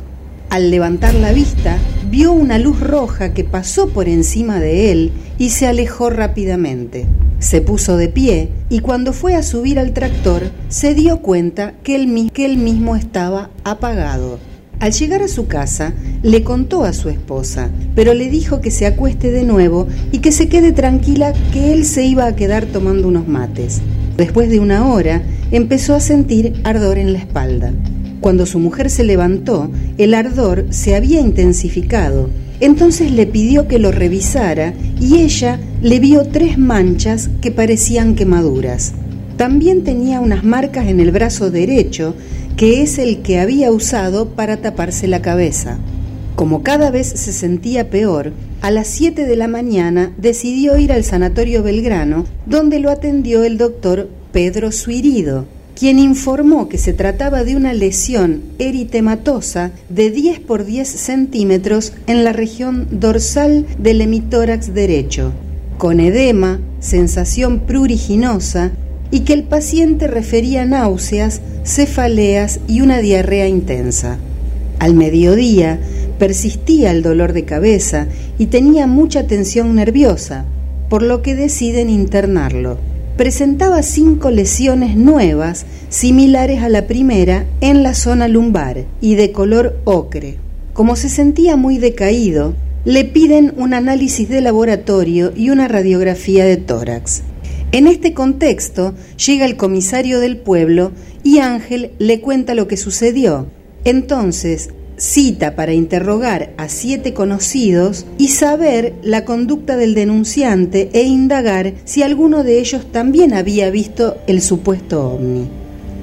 Al levantar la vista, vio una luz roja que pasó por encima de él y se alejó rápidamente. Se puso de pie y cuando fue a subir al tractor se dio cuenta que él, que él mismo estaba apagado. Al llegar a su casa, le contó a su esposa, pero le dijo que se acueste de nuevo y que se quede tranquila que él se iba a quedar tomando unos mates. Después de una hora, empezó a sentir ardor en la espalda. Cuando su mujer se levantó, el ardor se había intensificado entonces le pidió que lo revisara y ella le vio tres manchas que parecían quemaduras. También tenía unas marcas en el brazo derecho, que es el que había usado para taparse la cabeza. Como cada vez se sentía peor, a las 7 de la mañana decidió ir al Sanatorio Belgrano, donde lo atendió el doctor Pedro Suirido, quien informó que se trataba de una lesión eritematosa de 10 por 10 centímetros en la región dorsal del hemitórax derecho, con edema, sensación pruriginosa y que el paciente refería náuseas, cefaleas y una diarrea intensa. Al mediodía persistía el dolor de cabeza y tenía mucha tensión nerviosa, por lo que deciden internarlo presentaba cinco lesiones nuevas similares a la primera en la zona lumbar y de color ocre. Como se sentía muy decaído, le piden un análisis de laboratorio y una radiografía de tórax. En este contexto llega el comisario del pueblo y Ángel le cuenta lo que sucedió. Entonces cita para interrogar a siete conocidos y saber la conducta del denunciante e indagar si alguno de ellos también había visto el supuesto ovni.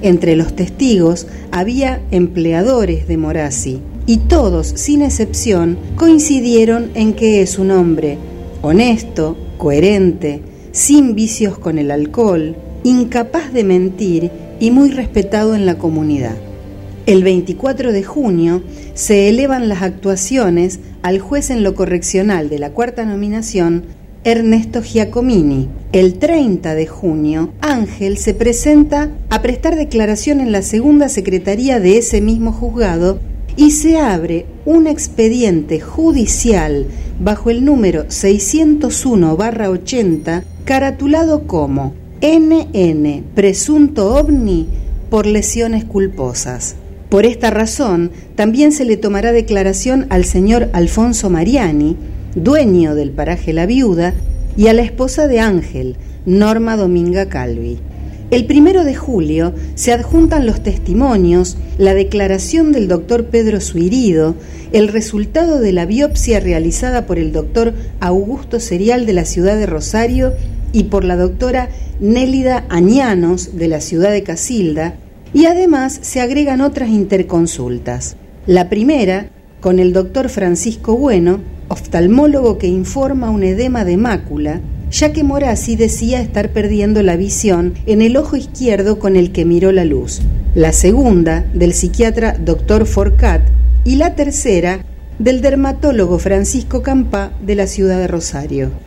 Entre los testigos había empleadores de Morasi y todos, sin excepción, coincidieron en que es un hombre honesto, coherente, sin vicios con el alcohol, incapaz de mentir y muy respetado en la comunidad. El 24 de junio se elevan las actuaciones al juez en lo correccional de la cuarta nominación, Ernesto Giacomini. El 30 de junio, Ángel se presenta a prestar declaración en la segunda secretaría de ese mismo juzgado y se abre un expediente judicial bajo el número 601-80 caratulado como NN presunto ovni por lesiones culposas. Por esta razón, también se le tomará declaración al señor Alfonso Mariani, dueño del paraje La Viuda, y a la esposa de Ángel, Norma Dominga Calvi. El primero de julio se adjuntan los testimonios, la declaración del doctor Pedro Suirido, el resultado de la biopsia realizada por el doctor Augusto Serial de la ciudad de Rosario y por la doctora Nélida Añanos de la ciudad de Casilda, y además se agregan otras interconsultas. La primera, con el doctor Francisco Bueno, oftalmólogo que informa un edema de mácula, ya que Morasi decía estar perdiendo la visión en el ojo izquierdo con el que miró la luz. La segunda, del psiquiatra doctor Forcat, y la tercera, del dermatólogo Francisco Campá de la ciudad de Rosario.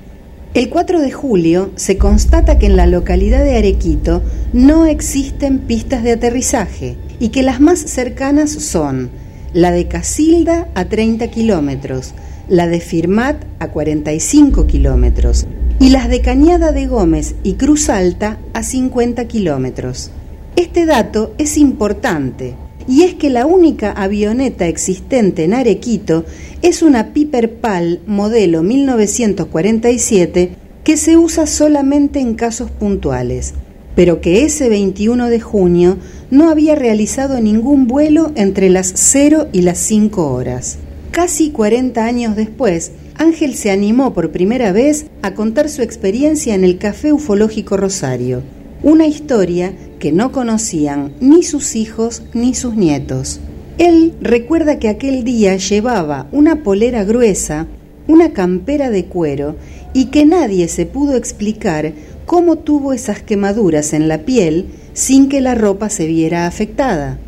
El 4 de julio se constata que en la localidad de Arequito no existen pistas de aterrizaje y que las más cercanas son la de Casilda a 30 kilómetros, la de Firmat a 45 kilómetros y las de Cañada de Gómez y Cruz Alta a 50 kilómetros. Este dato es importante y es que la única avioneta existente en Arequito es una Piper Pal modelo 1947 que se usa solamente en casos puntuales, pero que ese 21 de junio no había realizado ningún vuelo entre las 0 y las 5 horas. Casi 40 años después, Ángel se animó por primera vez a contar su experiencia en el Café Ufológico Rosario, una historia que no conocían ni sus hijos ni sus nietos. Él recuerda que aquel día llevaba una polera gruesa, una campera de cuero y que nadie se pudo explicar cómo tuvo esas quemaduras en la piel sin que la ropa se viera afectada.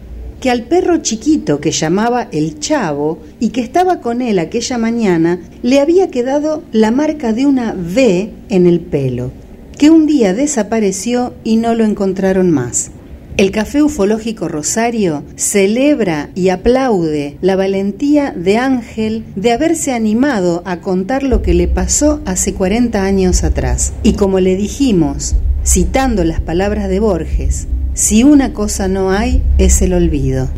Que al perro chiquito que llamaba el chavo y que estaba con él aquella mañana le había quedado la marca de una V en el pelo que un día desapareció y no lo encontraron más. El Café Ufológico Rosario celebra y aplaude la valentía de Ángel de haberse animado a contar lo que le pasó hace 40 años atrás. Y como le dijimos, citando las palabras de Borges, si una cosa no hay es el olvido.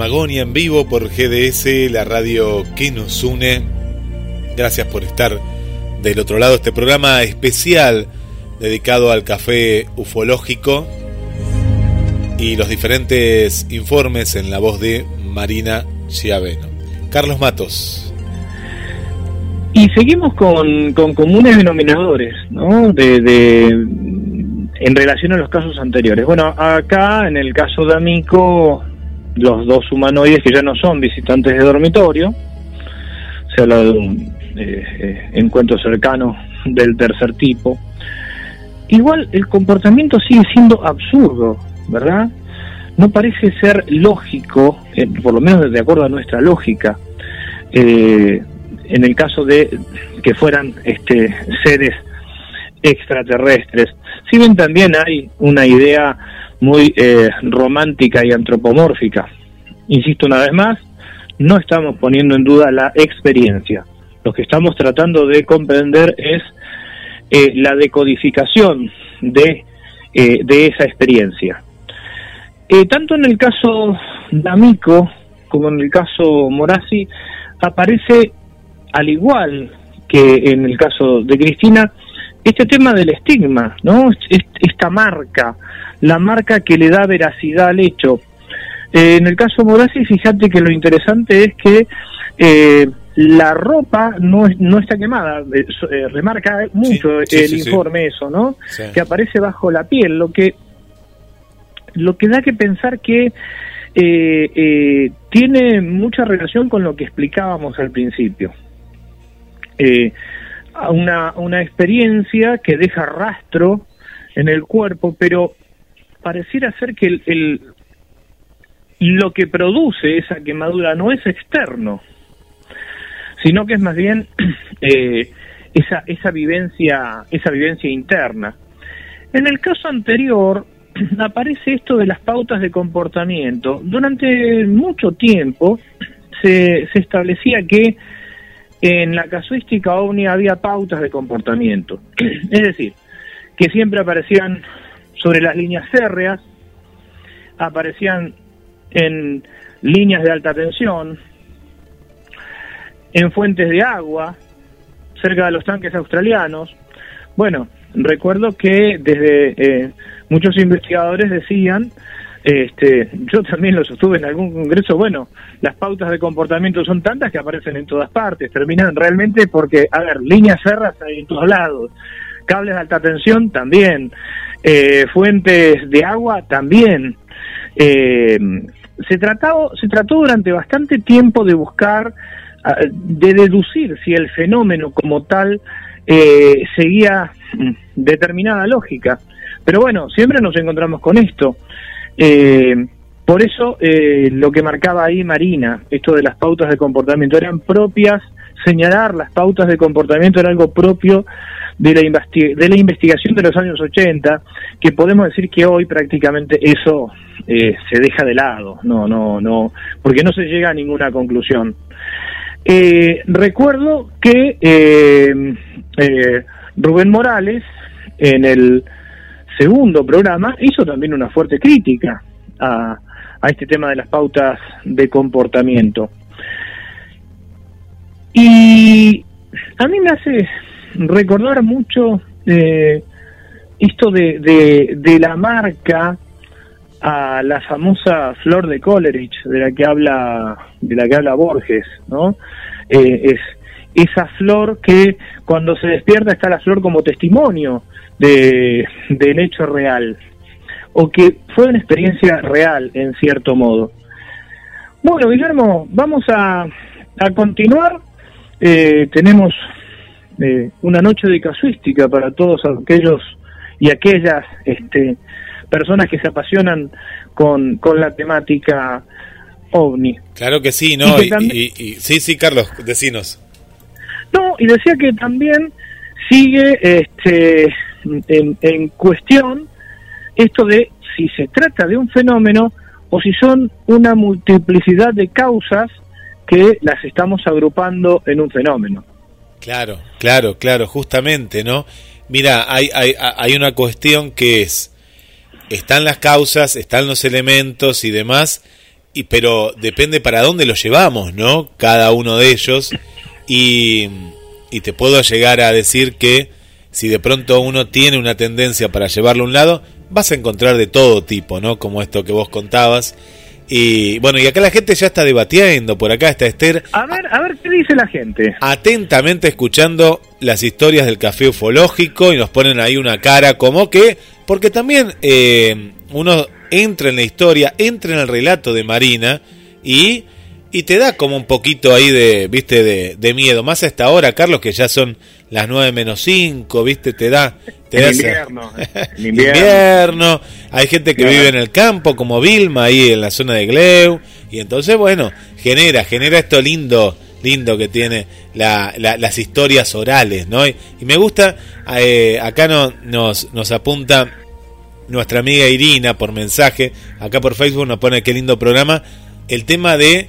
Magonia en vivo por GDS, la radio que nos une. Gracias por estar del otro lado. Este programa especial dedicado al café ufológico y los diferentes informes en la voz de Marina Chiaveno. Carlos Matos. Y seguimos con, comunes denominadores, ¿no? De, en relación a los casos anteriores. Bueno, acá en el caso de Amico, los dos humanoides que ya no son visitantes de dormitorio, se habla de un eh, eh, encuentro cercano del tercer tipo. Igual el comportamiento sigue siendo absurdo, ¿verdad? No parece ser lógico, eh, por lo menos de acuerdo a nuestra lógica, en el caso de que fueran este, seres extraterrestres. Si bien también hay una idea muy romántica y antropomórfica. Insisto una vez más, no estamos poniendo en duda la experiencia. Lo que estamos tratando de comprender es eh, la decodificación de, eh, de esa experiencia. Eh, tanto en el caso D'Amico como en el caso Morasi aparece, al igual que en el caso de Cristina, este tema del estigma, ¿no? Esta marca, la marca que le da veracidad al hecho. en el caso Morasi, fíjate que lo interesante es que la ropa no, no está quemada, eh, eh, remarca mucho el informe eso, ¿no? Que aparece bajo la piel, lo que lo que da que pensar que eh, tiene mucha relación con lo que explicábamos al principio. Una, una experiencia que deja rastro en el cuerpo, pero pareciera ser que el, lo que produce esa quemadura no es externo, sino que es más bien eh, esa, esa, vivencia, esa vivencia interna. En el caso anterior aparece esto de las pautas de comportamiento. Durante mucho tiempo se, se establecía que en la casuística ovni había pautas de comportamiento. Es decir, que siempre aparecían sobre las líneas férreas, aparecían en líneas de alta tensión, en fuentes de agua, cerca de los tanques australianos. Bueno, recuerdo que desde eh, muchos investigadores decían, este, yo también lo sostuve en algún congreso, bueno, las pautas de comportamiento son tantas que aparecen en todas partes, terminan realmente porque, a ver, líneas cerras hay en todos lados, cables de alta tensión también, eh, fuentes de agua también. Eh, se, se trató durante bastante tiempo de buscar de deducir si el fenómeno como tal eh, seguía mm, determinada lógica. Pero bueno, siempre nos encontramos con esto. Eh, por eso eh, lo que marcaba ahí Marina, esto de las pautas de comportamiento, eran propias, señalar las pautas de comportamiento era algo propio de la, de la investigación de los años 80, que podemos decir que hoy prácticamente eso se deja de lado, no, no, no, porque no se llega a ninguna conclusión. Eh, recuerdo que eh, eh, Rubén Morales, en el segundo programa, hizo también una fuerte crítica a, este tema de las pautas de comportamiento. Y a mí me hace recordar mucho esto de, de, de la marca a la famosa flor de Coleridge de la que habla de la que habla Borges, ¿no? Eh, es esa flor que cuando se despierta está la flor como testimonio de, del hecho real o que fue una experiencia real en cierto modo. Bueno, Guillermo, vamos a, a continuar. Eh, tenemos eh, una noche de casuística para todos aquellos y aquellas este, personas que se apasionan con, con la temática ovni. Claro que sí, ¿no? Y, sí, sí, Carlos, decinos. No, y decía que también sigue este, en, cuestión esto de si se trata de un fenómeno o si son una multiplicidad de causas que las estamos agrupando en un fenómeno. Claro, claro, claro, justamente, ¿no? Mira, hay, hay, hay una cuestión que es están las causas, están los elementos y demás, y, pero depende para dónde los llevamos, ¿no? Cada uno de ellos. Y, y te puedo llegar a decir que si de pronto uno tiene una tendencia para llevarlo a un lado, vas a encontrar de todo tipo, ¿no? Como esto que vos contabas. Y bueno, y acá la gente ya está debatiendo, por acá está Esther. A ver, a ver qué dice la gente. Atentamente escuchando las historias del café ufológico y nos ponen ahí una cara como que, porque también eh, uno entra en la historia, entra en el relato de Marina y, y te da como un poquito ahí de, viste, de, de miedo. Más a esta hora, Carlos, que ya son las 9 menos 5, viste, te da... Te El da invierno, el invierno. invierno. Hay gente que Claro. vive en el campo, como Vilma, ahí en la zona de Gleu. Y entonces, bueno, genera, genera esto lindo, lindo que tiene la, la- las historias orales, ¿no? Y, y me gusta, eh, acá no, nos, nos apunta nuestra amiga Irina por mensaje, acá por Facebook nos pone qué lindo programa, el tema de,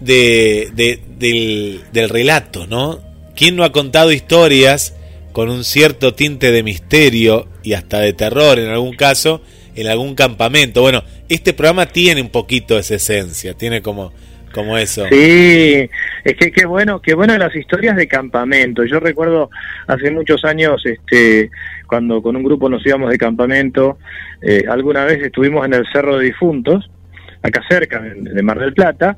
de, de- del, del relato, ¿no? ¿Quién no ha contado historias con un cierto tinte de misterio y hasta de terror en algún caso, en algún campamento? Bueno, este programa tiene un poquito esa esencia, tiene como, como eso. Sí, es que qué bueno, qué bueno las historias de campamento. Yo recuerdo hace muchos años, este, cuando con un grupo nos íbamos de campamento, eh, alguna vez estuvimos en el Cerro de Difuntos, acá cerca de, Mar del Plata,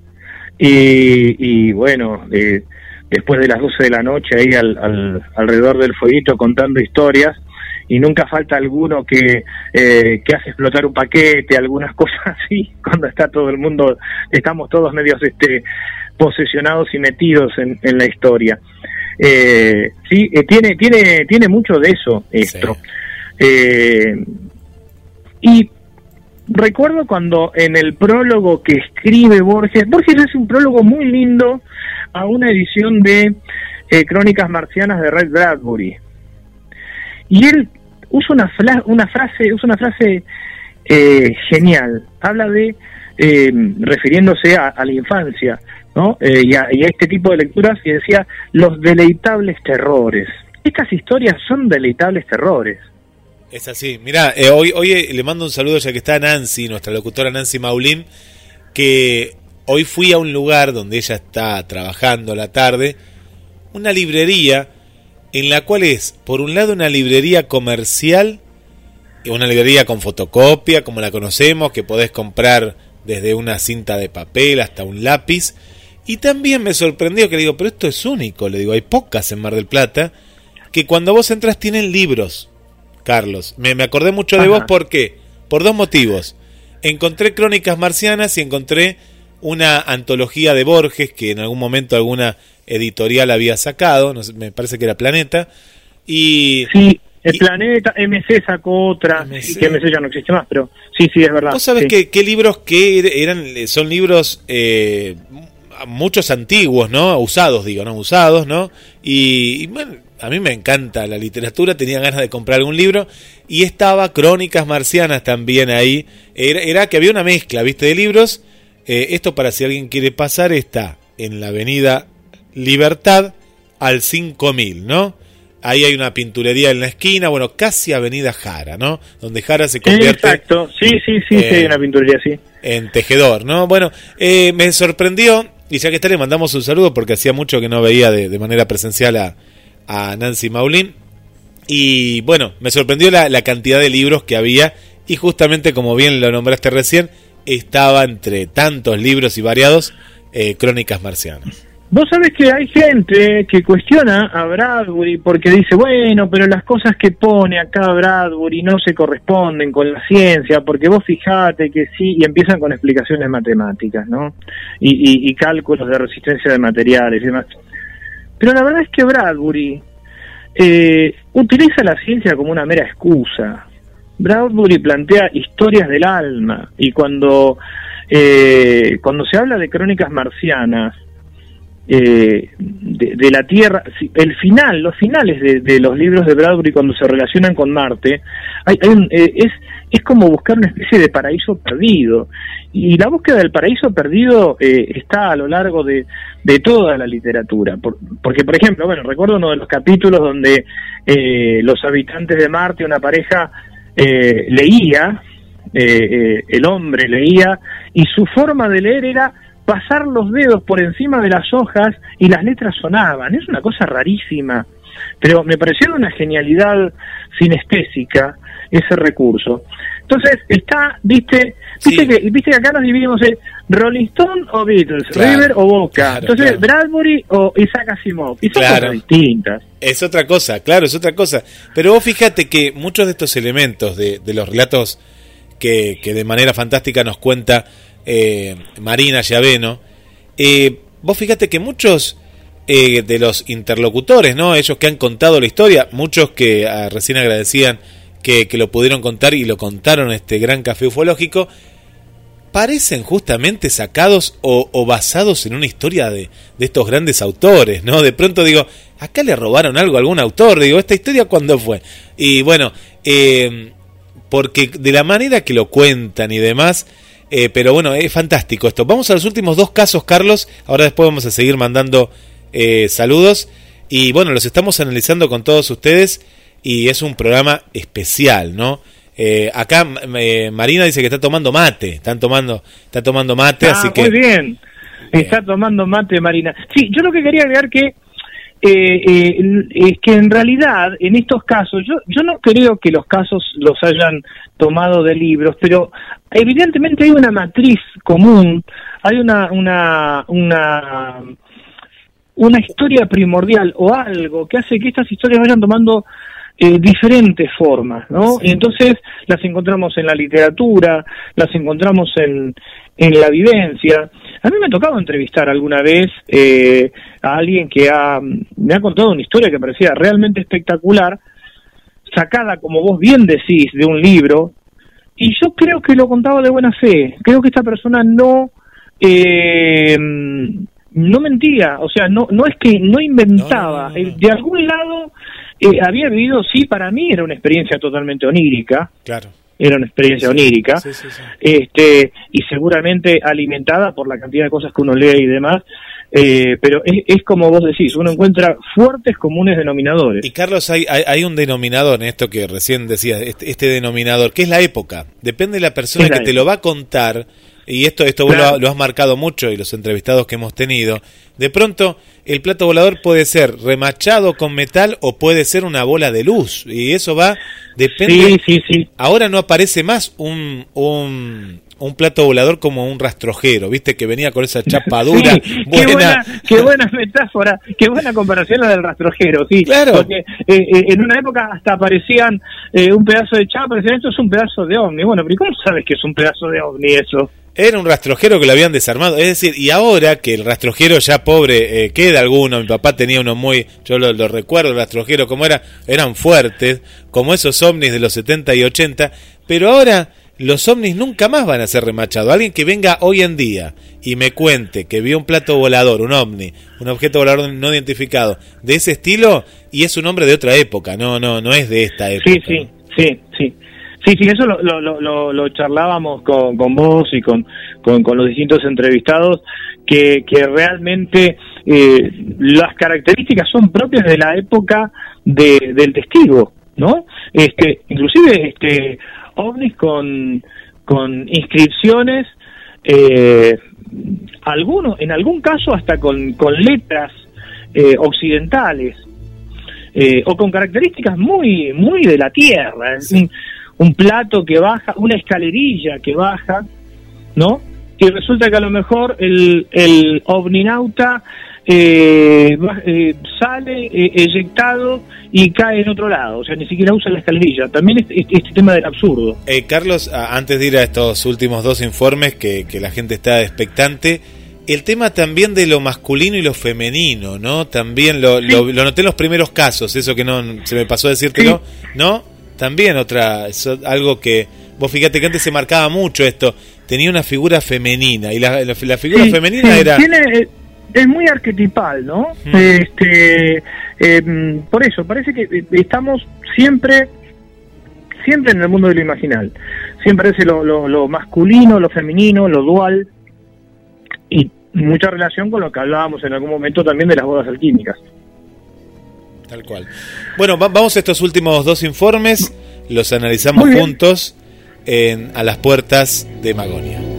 y, y bueno, eh, después de las 12 de la noche ahí al, al- alrededor del fueguito contando historias, y nunca falta alguno que, eh, que hace explotar un paquete, algunas cosas así, cuando está todo el mundo, estamos todos medios este, posesionados y metidos en, en la historia. Eh, sí, eh, tiene, tiene, tiene mucho de eso esto. Eh, y recuerdo cuando en el prólogo que escribe Borges, Borges hace un prólogo muy lindo a una edición de eh, Crónicas Marcianas de Red Bradbury. Y él usa una, una frase, usa una frase eh, genial. Habla de, eh, refiriéndose a, a la infancia, ¿no? Eh, y, a, y a este tipo de lecturas, y decía, los deleitables terrores. Estas historias son deleitables terrores. Es así. Mira, eh, hoy, hoy eh, le mando un saludo ya que está Nancy, nuestra locutora Nancy Maulín, que hoy fui a un lugar donde ella está trabajando a la tarde, una librería en la cual es, por un lado, una librería comercial, una librería con fotocopia, como la conocemos, que podés comprar desde una cinta de papel hasta un lápiz. Y también me sorprendió que le digo, pero esto es único, le digo, hay pocas en Mar del Plata, que cuando vos entras tienen libros. Carlos. Me, me acordé mucho de Ajá. vos porque por dos motivos. Encontré Crónicas Marcianas y encontré una antología de Borges que en algún momento alguna editorial había sacado, no sé, me parece que era Planeta. Y Sí, el planeta, MC sacó otra, sí, que MC ya no existe más, pero sí, sí, es verdad. ¿Vos sabés sí. qué, qué libros que er- eran? Son libros eh, muchos antiguos, ¿no? Usados, digo, ¿no? Usados, ¿no? Y, y, bueno, a mí me encanta la literatura, tenía ganas de comprar algún libro y estaba Crónicas Marcianas también ahí. Era, era que había una mezcla, ¿viste? De libros. Eh, esto para si alguien quiere pasar está en la avenida Libertad al 5000, ¿no? Ahí hay una pinturería en la esquina, bueno, casi avenida Jara, ¿no? Donde Jara se convierte Exacto, sí, sí, sí, sí, hay una pinturería así. en tejedor, ¿no? Bueno, eh, me sorprendió, y ya que está, le mandamos un saludo porque hacía mucho que no veía de, de manera presencial a, a Nancy Maulín. Y bueno, me sorprendió la, la cantidad de libros que había, y justamente como bien lo nombraste recién, estaba entre tantos libros y variados eh, Crónicas Marcianas. Vos sabés que hay gente que cuestiona a Bradbury porque dice, bueno, pero las cosas que pone acá Bradbury no se corresponden con la ciencia, porque vos fijate que sí, y empiezan con explicaciones matemáticas, ¿no? Y- y cálculos de resistencia de materiales y demás. Pero la verdad es que Bradbury eh, utiliza la ciencia como una mera excusa. Bradbury plantea historias del alma y cuando eh, cuando se habla de crónicas marcianas eh, de, la Tierra, el final, los finales de, de los libros de Bradbury cuando se relacionan con Marte, hay, hay un- eh, es, es como buscar una especie de paraíso perdido. Y la búsqueda del paraíso perdido eh, está a lo largo de, de toda la literatura. Por- porque, por ejemplo, bueno, recuerdo uno de los capítulos donde eh, los habitantes de Marte, una pareja, eh, leía, eh, eh, el hombre leía, y su forma de leer era pasar los dedos por encima de las hojas y las letras sonaban. Es una cosa rarísima. pero me pareció una genialidad sinestésica ese recurso. Entonces, está, viste, viste, que, viste que acá nos dividimos en Rolling Stone o Beatles, River o Boca. Entonces, Bradbury o Isaac Asimov. Y son cosas distintas. Es otra cosa, claro, es otra cosa. Pero vos fíjate que muchos de estos elementos de, de los relatos que, que, de manera fantástica nos cuenta eh, Marina Llaveno, eh, vos fíjate que muchos eh, de los interlocutores, ¿no? Ellos que han contado la historia, muchos que ah, recién agradecían que, lo pudieron contar y lo contaron este gran café ufológico, parecen justamente sacados o, o basados en una historia de, de, estos grandes autores, ¿no? De pronto digo, acá le robaron algo a algún autor, digo, ¿esta historia cuándo fue? Y bueno, eh, porque de la manera que lo cuentan y demás, eh, pero bueno, es fantástico esto. Vamos a los últimos dos casos, Carlos. Ahora después vamos a seguir mandando eh, saludos. Y bueno, los estamos analizando con todos ustedes. Y es un programa especial, ¿no? Eh, acá eh, Marina dice que está tomando mate. Están tomando, está tomando mate, ah, así que. Muy bien. Está tomando mate, Marina. Sí, yo lo que quería agregar que eh, eh, es que en realidad en estos casos yo yo no creo que los casos los hayan tomado de libros pero evidentemente hay una matriz común hay una una una una historia primordial o algo que hace que estas historias vayan tomando eh, diferentes formas, ¿no? Sí. Y entonces las encontramos en la literatura, las encontramos en, en la vivencia. A mí me ha tocado entrevistar alguna vez eh, a alguien que ha, me ha contado una historia que parecía realmente espectacular, sacada, como vos bien decís, de un libro, y yo creo que lo contaba de buena fe. Creo que esta persona no... Eh, no mentía, o sea, no no es que no inventaba, no, no, no, de algún lado eh, había vivido, sí, para mí era una experiencia totalmente onírica. Claro. Era una experiencia sí, onírica. Sí, sí, este Y seguramente alimentada por la cantidad de cosas que uno lee y demás. Eh, pero es, es, como vos decís, uno encuentra fuertes comunes denominadores. Y Carlos, hay, hay, hay un denominador en esto que recién decías, este, este, denominador, que es la época. Depende de la persona que te lo va a contar y esto, esto claro. lo, lo, has marcado mucho y los entrevistados que hemos tenido, de pronto el plato volador puede ser remachado con metal o puede ser una bola de luz y eso va, depende. Sí, sí, sí. Ahora no aparece más un, un, un plato volador como un rastrojero, viste que venía con esa chapadura sí, buena. Qué buena, qué buena metáfora, qué buena comparación la del rastrojero, sí. Claro. Porque eh, eh, en una época hasta aparecían eh, un pedazo de chapa, decían esto es un pedazo de ovni. Bueno, pero ¿cómo sabes que es un pedazo de ovni eso? Era un rastrojero que lo habían desarmado. Es decir, y ahora que el rastrojero ya pobre, eh, queda alguno, mi papá tenía uno muy, yo lo, lo recuerdo, el rastrojero como era, eran fuertes, como esos ovnis de los 70 y 80, pero ahora los ovnis nunca más van a ser remachados. Alguien que venga hoy en día y me cuente que vio un plato volador, un ovni, un objeto volador no identificado, de ese estilo, y es un hombre de otra época, no, no, no es de esta época. Sí, sí, sí, sí. Sí, eso lo, lo, lo, lo charlábamos con, con vos y con, con, con, los distintos entrevistados, que, que realmente eh, las características son propias de la época de, del testigo, ¿no? Este, inclusive este, ovnis con, con inscripciones, eh, algunos, en algún caso hasta con, con letras eh, occidentales, eh, o con características muy, muy de la tierra. Sí un plato que baja, una escalerilla que baja, ¿no? Y resulta que a lo mejor el, el ovninauta eh, eh, sale eh, eyectado y cae en otro lado, o sea, ni siquiera usa la escalerilla. También este, este tema del absurdo. Eh, Carlos, antes de ir a estos últimos dos informes que, que la gente está expectante, el tema también de lo masculino y lo femenino, ¿no? También lo, sí. lo, lo, noté en los primeros casos, eso que no se me pasó a decírtelo, sí. ¿no? También otra, eso, algo que, vos fíjate que antes se marcaba mucho esto, tenía una figura femenina y la, la, la figura sí, femenina sí, era... Tiene, eh, es muy arquetipal, ¿no? Este, eh, por eso, parece que eh, estamos siempre siempre en el mundo de lo imaginal. Siempre es lo, lo, lo masculino, lo femenino, lo dual y mucha relación con lo que hablábamos en algún momento también de las bodas alquímicas. Tal cual. Bueno, va vamos a estos últimos dos informes, los analizamos juntos en A las puertas de Magonia.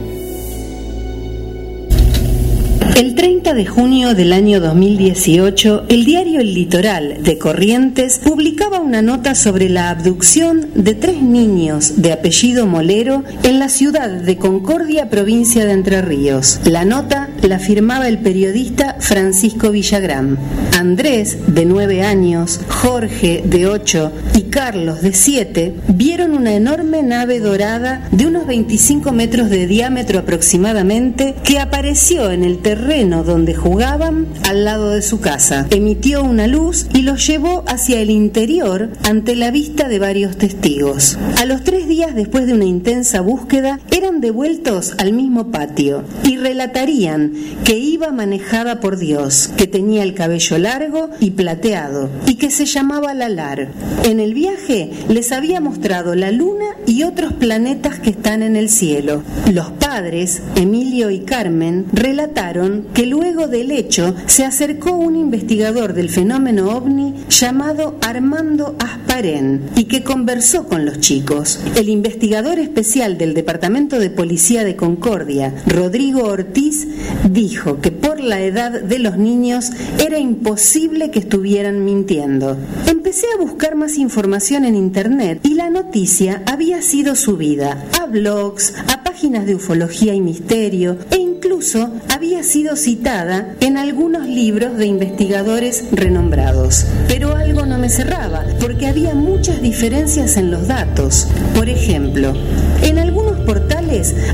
El 30 de junio del año 2018, el diario El Litoral de Corrientes publicaba una nota sobre la abducción de tres niños de apellido Molero en la ciudad de Concordia, provincia de Entre Ríos. La nota la firmaba el periodista Francisco Villagrán. Andrés, de 9 años, Jorge, de 8 y Carlos, de 7, vieron una enorme nave dorada de unos 25 metros de diámetro aproximadamente que apareció en el terreno donde jugaban al lado de su casa. Emitió una luz y los llevó hacia el interior ante la vista de varios testigos. A los tres días después de una intensa búsqueda, eran devueltos al mismo patio y relatarían que iba manejada por Dios, que tenía el cabello largo y plateado y que se llamaba Lalar. En el viaje les había mostrado la luna y otros planetas que están en el cielo. Los padres, Emilio y Carmen, relataron que luego del hecho se acercó un investigador del fenómeno ovni llamado Armando Asparén y que conversó con los chicos. El investigador especial del Departamento de Policía de Concordia, Rodrigo Ortiz, dijo que por la edad de los niños era imposible que estuvieran mintiendo. Empecé a buscar más información en internet y la noticia había sido subida a blogs, a páginas de ufología y misterio e incluso había sido citada en algunos libros de investigadores renombrados. Pero algo no me cerraba, porque había muchas diferencias en los datos. Por ejemplo, en algunos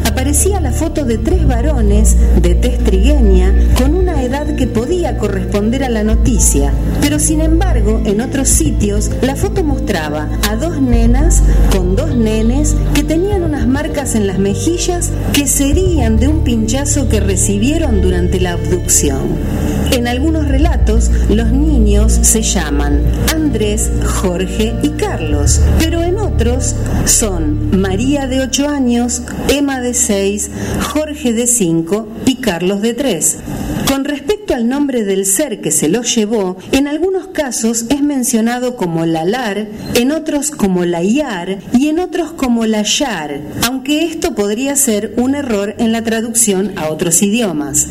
aparecía la foto de tres varones de tez trigueña con una edad que podía corresponder a la noticia, pero sin embargo en otros sitios la foto mostraba a dos nenas con dos nenes que tenían unas marcas en las mejillas que serían de un pinchazo que recibieron durante la abducción. En algunos relatos los niños se llaman Andrés, Jorge y Carlos, pero en otros son María de 8 años, Emma de 6, Jorge de 5 y Carlos de 3. Con respecto al nombre del ser que se los llevó, en algunos casos es mencionado como Lalar, en otros como Layar y en otros como Layar, aunque esto podría ser un error en la traducción a otros idiomas.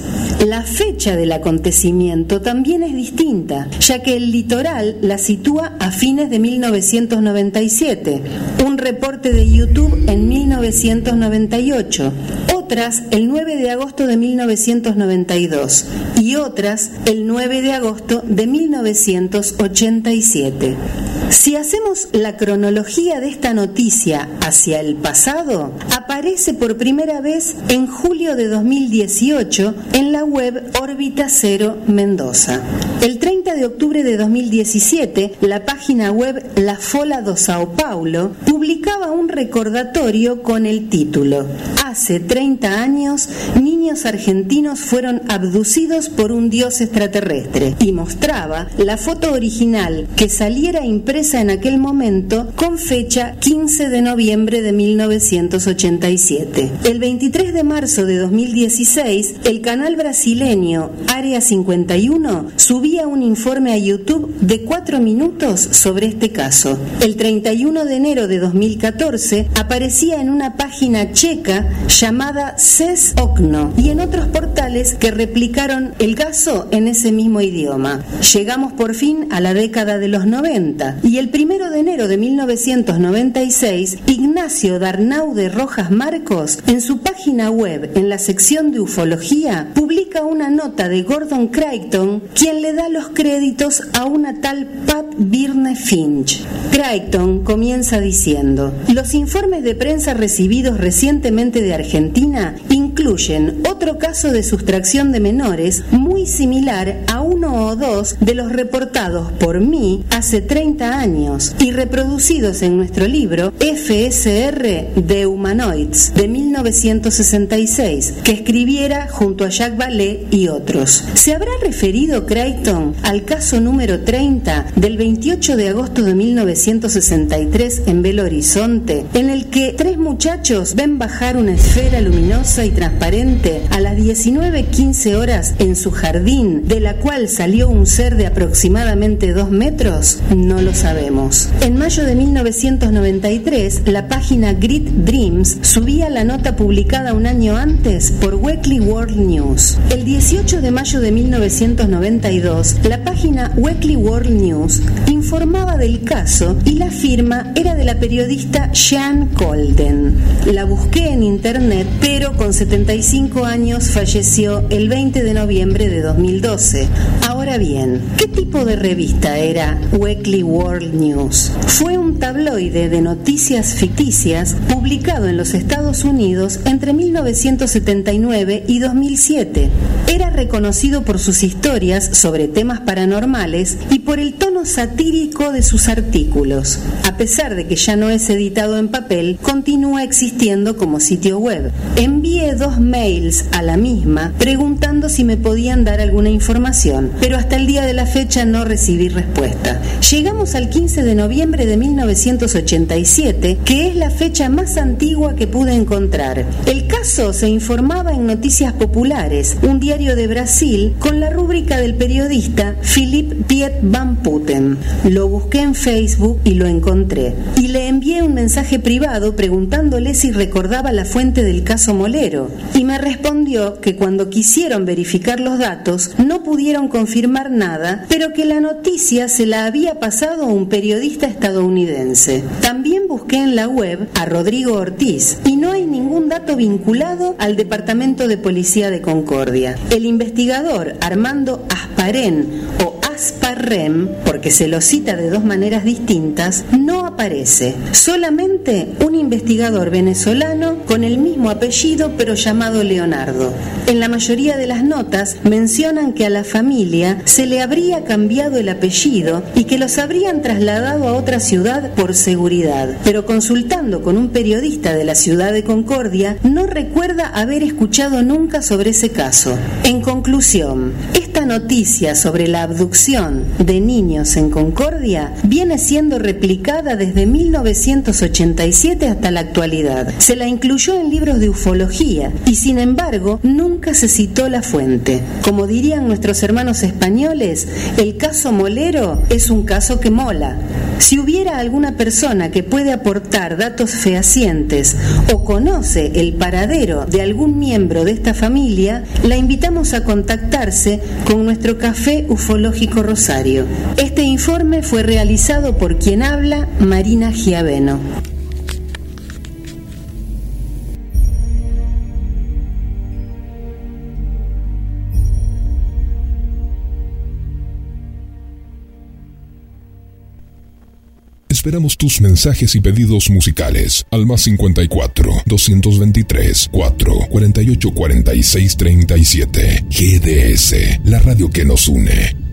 La fecha del acontecimiento también es distinta, ya que el litoral la sitúa a fines de 1997, un reporte de YouTube en 1998, otras el 9 de agosto de 1992 y otras el 9 de agosto de 1987. Si hacemos la cronología de esta noticia hacia el pasado, aparece por primera vez en julio de 2018 en la web Órbita Cero Mendoza. 30 de octubre de 2017, la página web La Fola do Sao Paulo publicaba un recordatorio con el título Hace 30 años, niños argentinos fueron abducidos por un dios extraterrestre y mostraba la foto original que saliera impresa en aquel momento con fecha 15 de noviembre de 1987. El 23 de marzo de 2016, el canal brasileño Área 51 subía un informe a YouTube de cuatro minutos sobre este caso. El 31 de enero de 2014 aparecía en una página checa llamada CES Okno y en otros portales que replicaron el caso en ese mismo idioma. Llegamos por fin a la década de los 90 y el primero de enero de 1996, Ignacio Darnau de Rojas Marcos, en su página web, en la sección de ufología, publica una nota de Gordon Crichton, quien le da los créditos a una tal Pat Birne Finch. Crichton comienza diciendo: Los informes de prensa recibidos recientemente de Argentina incluyen otro caso de sustracción de menores muy similar a uno o dos de los reportados por mí hace 30 años y reproducidos en nuestro libro FSR de Humanoids de 1966, que escribiera junto a Jacques Vallée y otros. ¿Se habrá referido Crichton al caso número 30 del 28 de agosto de 1963 en Belo Horizonte, en el que tres muchachos ven bajar una esfera luminosa y transparente a las 19.15 horas en su jardín, de la cual salió un ser de aproximadamente 2 metros? No lo sabemos. En mayo de 1993, la página Grid Dreams subía la nota publicada un año antes por Weekly World News. El 18 de mayo de 1992, la página Weekly World News informaba del caso y la firma era de la periodista Jean Colden. La busqué en internet, pero con 75 años falleció el 20 de noviembre de 2012. Ahora bien, ¿qué tipo de revista era Weekly World News? Fue un tabloide de noticias ficticias publicado en los Estados Unidos entre 1979 y 2007. Era reconocido por sus historias sobre temas paranormales y por el tono satírico de sus artículos. A pesar de que ya no es editado en papel, continúa existiendo como sitio web. Envié dos mails a la misma preguntando si me podían dar alguna información, pero hasta el día de la fecha no recibí respuesta. Llegamos al 15 de noviembre de 1987, que es la fecha más antigua que pude encontrar. El caso se informaba en Noticias Populares, un diario de Brasil, con la rúbrica del periodista Philip Piet Van Putten. Lo busqué en Facebook y lo encontré. Y le envié un mensaje privado preguntándole si recordaba la fuente del caso Molero. Y me respondió que cuando quisieron verificar los datos no pudieron confirmar nada, pero que la noticia se la había pasado a un periodista estadounidense. También busqué en la web a Rodrigo Ortiz y no hay ningún dato vinculado al Departamento de Policía de Concordia. El investigador Armando Asparén o Asparrem, porque se lo cita de dos maneras distintas, no aparece. Solamente un investigador venezolano con el mismo apellido pero llamado Leonardo. En la mayoría de las notas mencionan que a la familia se le habría cambiado el apellido y que los habrían trasladado a otra ciudad por seguridad. Pero consultando con un periodista de la ciudad de Concordia, no recuerda haber escuchado nunca sobre ese caso. En conclusión, esta noticia sobre la abducción de niños en Concordia viene siendo replicada desde 1987 hasta la actualidad. Se la incluyó en libros de ufología y sin embargo nunca se citó la fuente. Como dirían nuestros hermanos españoles, el caso Molero es un caso que mola. Si hubiera alguna persona que puede aportar datos fehacientes o conoce el paradero de algún miembro de esta familia, la invitamos a contactarse con nuestro café ufológico Rosario. Este informe fue realizado por quien habla, Marina Giaveno. Esperamos tus mensajes y pedidos musicales al más 54 223 4 48 46 37. GDS, la radio que nos une.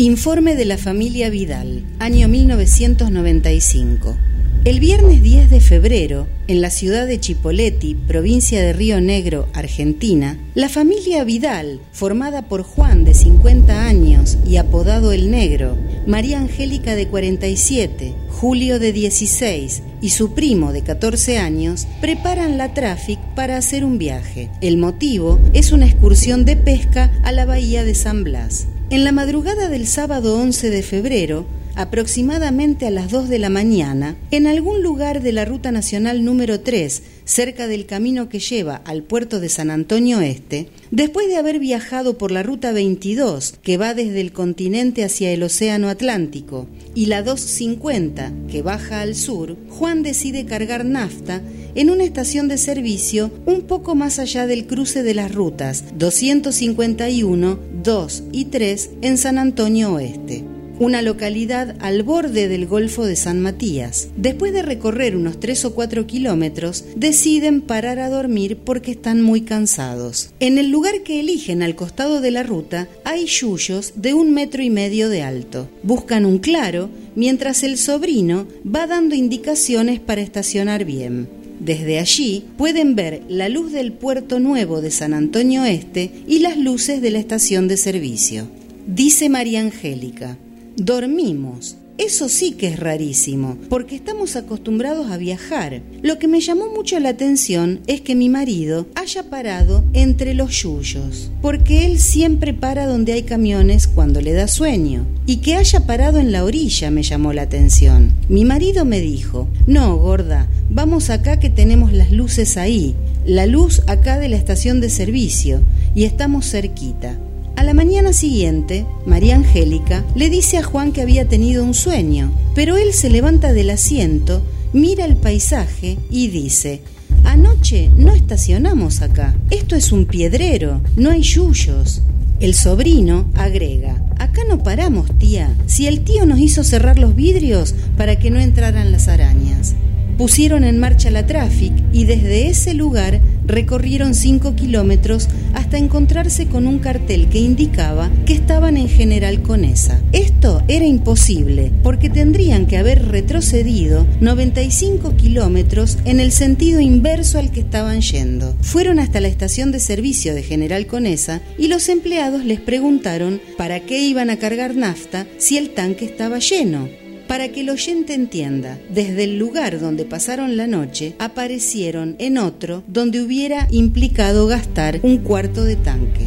Informe de la familia Vidal, año 1995. El viernes 10 de febrero, en la ciudad de Chipoleti, provincia de Río Negro, Argentina, la familia Vidal, formada por Juan de 50 años y apodado El Negro, María Angélica de 47, Julio de 16 y su primo de 14 años, preparan la Traffic para hacer un viaje. El motivo es una excursión de pesca a la bahía de San Blas. En la madrugada del sábado 11 de febrero, aproximadamente a las 2 de la mañana, en algún lugar de la Ruta Nacional número 3, cerca del camino que lleva al puerto de San Antonio Este, después de haber viajado por la Ruta 22, que va desde el continente hacia el Océano Atlántico, y la 250, que baja al sur, Juan decide cargar nafta en una estación de servicio un poco más allá del cruce de las rutas 251, 2 y 3 en San Antonio Oeste una localidad al borde del Golfo de San Matías. Después de recorrer unos 3 o 4 kilómetros, deciden parar a dormir porque están muy cansados. En el lugar que eligen al costado de la ruta hay yuyos de un metro y medio de alto. Buscan un claro mientras el sobrino va dando indicaciones para estacionar bien. Desde allí pueden ver la luz del puerto nuevo de San Antonio Este y las luces de la estación de servicio. Dice María Angélica, dormimos. Eso sí que es rarísimo, porque estamos acostumbrados a viajar. Lo que me llamó mucho la atención es que mi marido haya parado entre los yuyos, porque él siempre para donde hay camiones cuando le da sueño, y que haya parado en la orilla me llamó la atención. Mi marido me dijo, no, gorda, vamos acá que tenemos las luces ahí, la luz acá de la estación de servicio, y estamos cerquita. A la mañana siguiente, María Angélica le dice a Juan que había tenido un sueño, pero él se levanta del asiento, mira el paisaje y dice, Anoche no estacionamos acá, esto es un piedrero, no hay yuyos. El sobrino agrega, acá no paramos, tía, si el tío nos hizo cerrar los vidrios para que no entraran las arañas. Pusieron en marcha la tráfico y desde ese lugar recorrieron 5 kilómetros hasta encontrarse con un cartel que indicaba que estaban en General Conesa. Esto era imposible porque tendrían que haber retrocedido 95 kilómetros en el sentido inverso al que estaban yendo. Fueron hasta la estación de servicio de General Conesa y los empleados les preguntaron para qué iban a cargar nafta si el tanque estaba lleno. Para que el oyente entienda, desde el lugar donde pasaron la noche, aparecieron en otro donde hubiera implicado gastar un cuarto de tanque.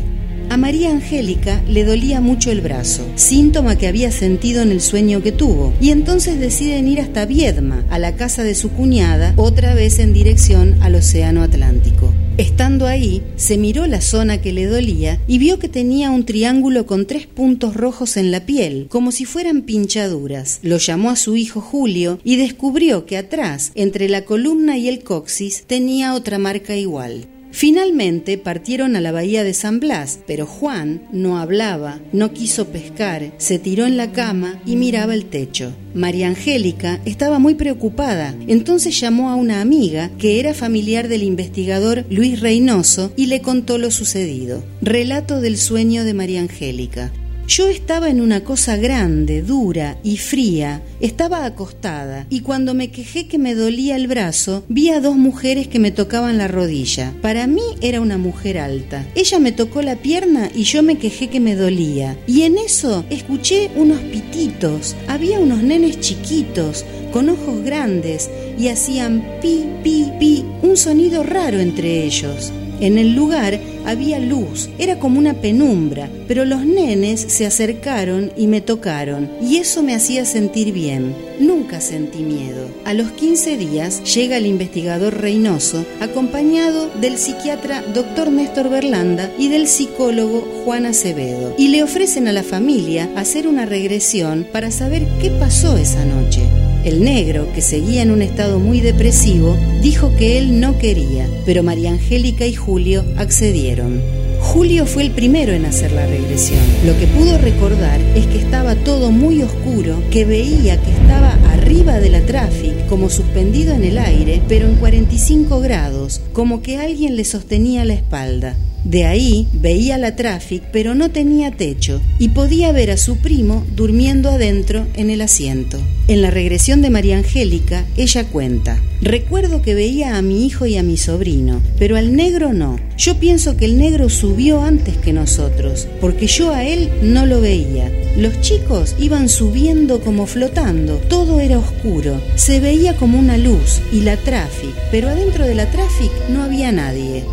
A María Angélica le dolía mucho el brazo, síntoma que había sentido en el sueño que tuvo, y entonces deciden ir hasta Viedma, a la casa de su cuñada, otra vez en dirección al Océano Atlántico. Estando ahí, se miró la zona que le dolía y vio que tenía un triángulo con tres puntos rojos en la piel, como si fueran pinchaduras. Lo llamó a su hijo Julio y descubrió que atrás, entre la columna y el coxis, tenía otra marca igual. Finalmente partieron a la bahía de San Blas, pero Juan no hablaba, no quiso pescar, se tiró en la cama y miraba el techo. María Angélica estaba muy preocupada, entonces llamó a una amiga que era familiar del investigador Luis Reynoso y le contó lo sucedido. Relato del sueño de María Angélica. Yo estaba en una cosa grande, dura y fría, estaba acostada y cuando me quejé que me dolía el brazo, vi a dos mujeres que me tocaban la rodilla. Para mí era una mujer alta. Ella me tocó la pierna y yo me quejé que me dolía. Y en eso escuché unos pititos. Había unos nenes chiquitos, con ojos grandes, y hacían pi, pi, pi, un sonido raro entre ellos. En el lugar había luz, era como una penumbra, pero los nenes se acercaron y me tocaron, y eso me hacía sentir bien. Nunca sentí miedo. A los 15 días llega el investigador Reynoso, acompañado del psiquiatra Dr. Néstor Berlanda y del psicólogo Juan Acevedo, y le ofrecen a la familia hacer una regresión para saber qué pasó esa noche. El negro, que seguía en un estado muy depresivo, dijo que él no quería, pero María Angélica y Julio accedieron. Julio fue el primero en hacer la regresión. Lo que pudo recordar es que estaba todo muy oscuro, que veía que estaba arriba de la tráfico, como suspendido en el aire, pero en 45 grados, como que alguien le sostenía la espalda. De ahí veía la tráfico, pero no tenía techo, y podía ver a su primo durmiendo adentro en el asiento. En la regresión de María Angélica, ella cuenta, recuerdo que veía a mi hijo y a mi sobrino, pero al negro no. Yo pienso que el negro subió antes que nosotros, porque yo a él no lo veía. Los chicos iban subiendo como flotando, todo era oscuro, se veía como una luz y la tráfico, pero adentro de la tráfico no había nadie.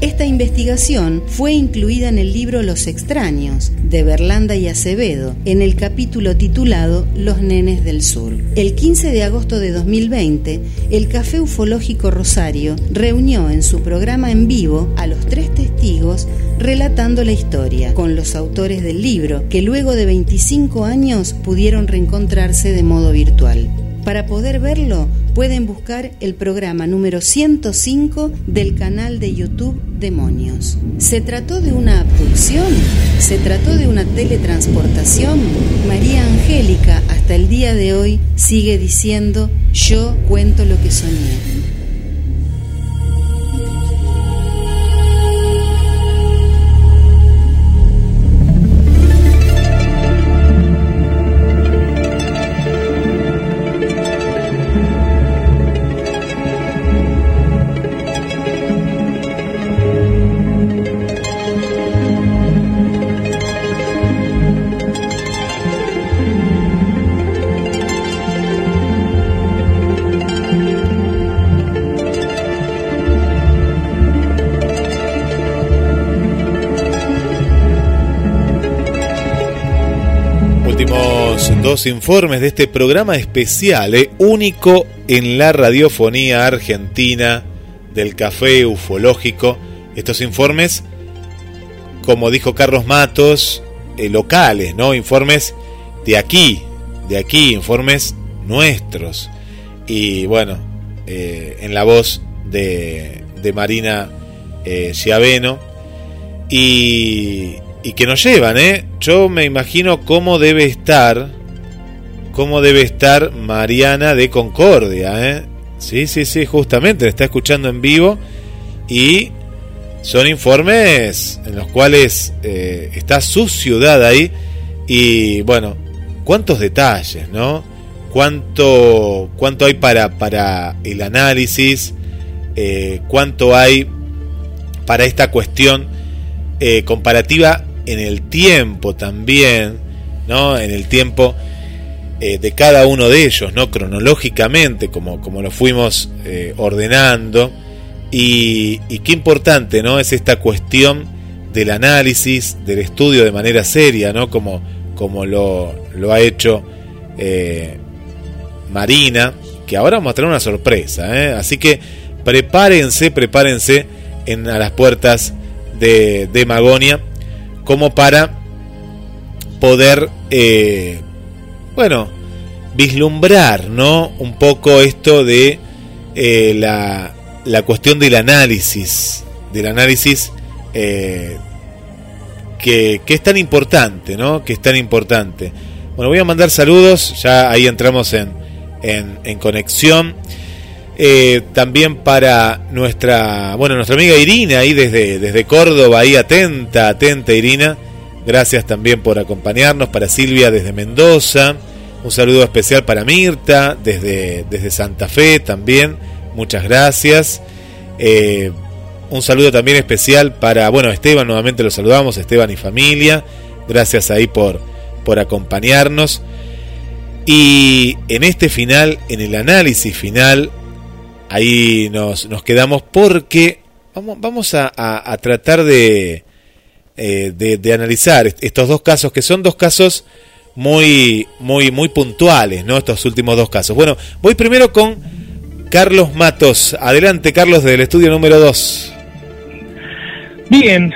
Esta investigación fue incluida en el libro Los extraños de Berlanda y Acevedo, en el capítulo titulado Los nenes del sur. El 15 de agosto de 2020, el Café Ufológico Rosario reunió en su programa en vivo a los tres testigos relatando la historia, con los autores del libro, que luego de 25 años pudieron reencontrarse de modo virtual. Para poder verlo, pueden buscar el programa número 105 del canal de YouTube Demonios. ¿Se trató de una abducción? ¿Se trató de una teletransportación? María Angélica hasta el día de hoy sigue diciendo, yo cuento lo que soñé. Dos, informes de este programa especial, eh, único en la radiofonía argentina del café ufológico. Estos informes, como dijo Carlos Matos, eh, locales, ¿no? Informes de aquí, de aquí, informes nuestros. Y bueno, eh, en la voz de, Marina Chiaveno. Y, que nos llevan. Yo me imagino cómo debe estar, cómo debe estar Mariana de Concordia, ¿eh? Sí, sí, sí, justamente, está escuchando en vivo y son informes en los cuales eh, está su ciudad ahí y bueno, cuántos detalles, ¿no? Cuánto, cuánto hay para, para el análisis, eh, cuánto hay para esta cuestión eh, comparativa en el tiempo también, ¿no? En el tiempo eh, de cada uno de ellos, ¿no? Cronológicamente, como, como lo fuimos eh, ordenando. Y, qué importante, ¿no? Es esta cuestión del análisis, del estudio de manera seria, ¿no? Como, como lo, lo ha hecho eh, Marina, que ahora vamos a tener una sorpresa, Así que prepárense, prepárense en, a las puertas de, de Magonia como para poder, bueno, vislumbrar, ¿no? Un poco esto de eh, la, la, cuestión del análisis, del análisis eh, que, que, es tan importante, ¿no? Que es tan importante. Bueno, voy a mandar saludos, ya ahí entramos en, en, conexión. Eh, también para nuestra, bueno, nuestra amiga Irina ahí desde, desde Córdoba, ahí atenta, atenta Irina. Gracias también por acompañarnos, para Silvia desde Mendoza. Un saludo especial para Mirta desde, desde Santa Fe también. Muchas gracias. Eh, un saludo también especial para, bueno, Esteban, nuevamente lo saludamos, Esteban y familia. Gracias ahí por, por acompañarnos. Y en este final, en el análisis final, ahí nos, nos quedamos porque vamos, vamos a, a, tratar eh, de, de, analizar estos dos casos, que son dos casos muy, muy, muy puntuales, ¿no? Estos últimos dos casos. Bueno, voy primero con Carlos Matos. Adelante, Carlos, del estudio número 2. Bien,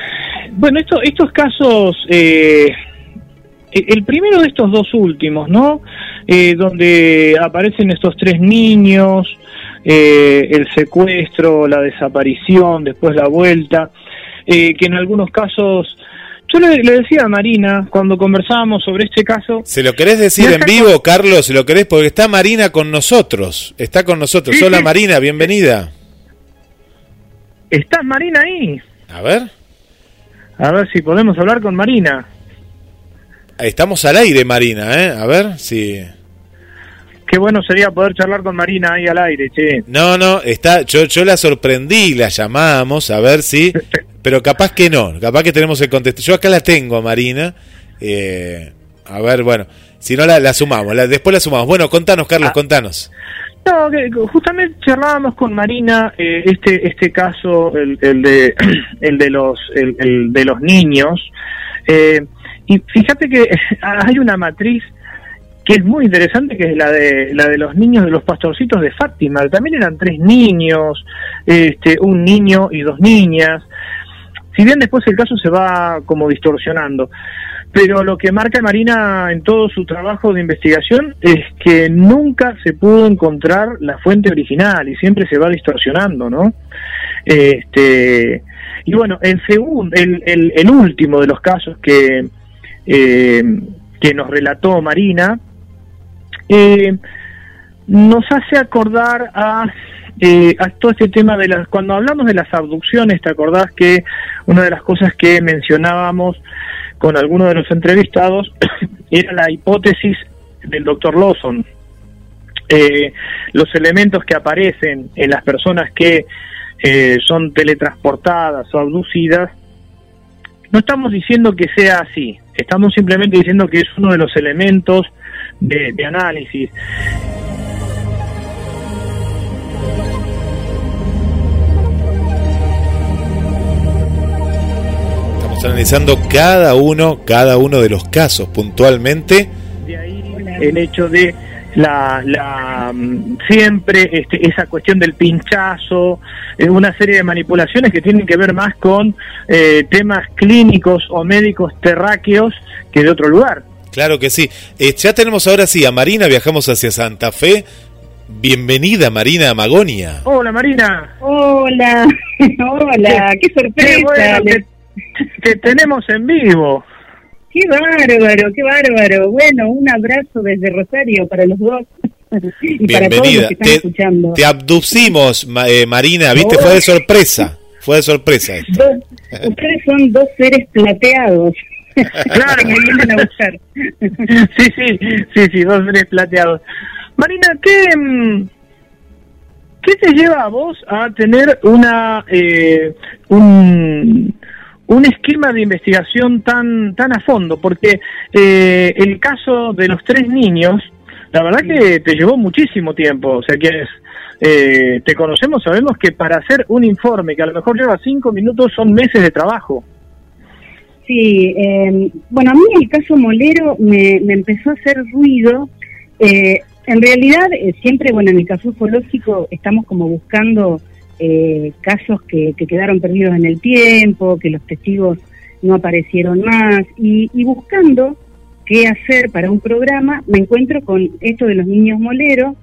bueno, esto, estos casos, eh, el primero de estos dos últimos, ¿no? Eh, donde aparecen estos tres niños, eh, el secuestro, la desaparición, después la vuelta, que en algunos casos... Yo le, le, decía a Marina cuando conversábamos sobre este caso... ¿Se lo querés decir en vivo, con... Carlos? ¿Se lo querés? Porque está Marina con nosotros. Está con nosotros. Sí, Hola sí. Marina, bienvenida. ¿Estás Marina ahí? A ver. A ver si podemos hablar con Marina. Estamos al aire, Marina, ¿eh? A ver si... Qué bueno sería poder charlar con Marina ahí al aire, che. No, no, está, yo, yo la sorprendí, la llamamos a ver si, pero capaz que no, capaz que tenemos el contexto. Yo acá la tengo, Marina. Eh, a ver, bueno, si no la, la sumamos, la, después la sumamos. Bueno, contanos, Carlos, ah. contanos. No, que justamente charlábamos con Marina eh, este este caso, el, el de el de los el, el de los niños. Eh, y fíjate que hay una matriz que es muy interesante, que es la de la de los niños de los pastorcitos de Fátima. También eran tres niños, este, un niño y dos niñas. Si bien después el caso se va como distorsionando, pero lo que marca Marina en todo su trabajo de investigación es que nunca se pudo encontrar la fuente original y siempre se va distorsionando, ¿no? Este y bueno, el segundo, el, el, el último de los casos que eh, que nos relató Marina eh, nos hace acordar a, eh, a todo este tema de las... Cuando hablamos de las abducciones, ¿te acordás que una de las cosas que mencionábamos con algunos de los entrevistados era la hipótesis del doctor Lawson? Eh, los elementos que aparecen en las personas que eh, son teletransportadas o abducidas, no estamos diciendo que sea así, estamos simplemente diciendo que es uno de los elementos de, de análisis. Estamos analizando cada uno, cada uno de los casos puntualmente. De ahí el hecho de la, la mm, siempre este, esa cuestión del pinchazo, eh, una serie de manipulaciones que tienen que ver más con eh, temas clínicos o médicos terráqueos que de otro lugar. Claro que sí. Eh, ya tenemos ahora sí a Marina, viajamos hacia Santa Fe. Bienvenida Marina Magonia. Hola Marina. Hola, hola, qué, sorpresa. Que tenemos en vivo. Qué bárbaro, qué bárbaro. Bueno, un abrazo desde Rosario para los dos. y para todos los que están te, escuchando. Te abducimos, eh, Marina, ¿viste? Fue de sorpresa. Fue de sorpresa esto. ustedes son dos seres plateados. claro, me vienen a buscar. sí, sí, sí, sí, dos seres plateados. Marina, ¿qué, mm, ¿qué te lleva a vos a tener una eh, un un esquema de investigación tan tan a fondo, porque eh, el caso de los tres niños, la verdad que te llevó muchísimo tiempo, o sea que eh, te conocemos, sabemos que para hacer un informe que a lo mejor lleva cinco minutos son meses de trabajo. Sí, eh, bueno, a mí el caso Molero me, me empezó a hacer ruido. Eh, en realidad, eh, siempre, bueno, en el caso ufológico estamos como buscando eh, casos que, quedaron perdidos en el tiempo, que los testigos no aparecieron más, y, buscando qué hacer para un programa, me encuentro con esto de los niños moleros,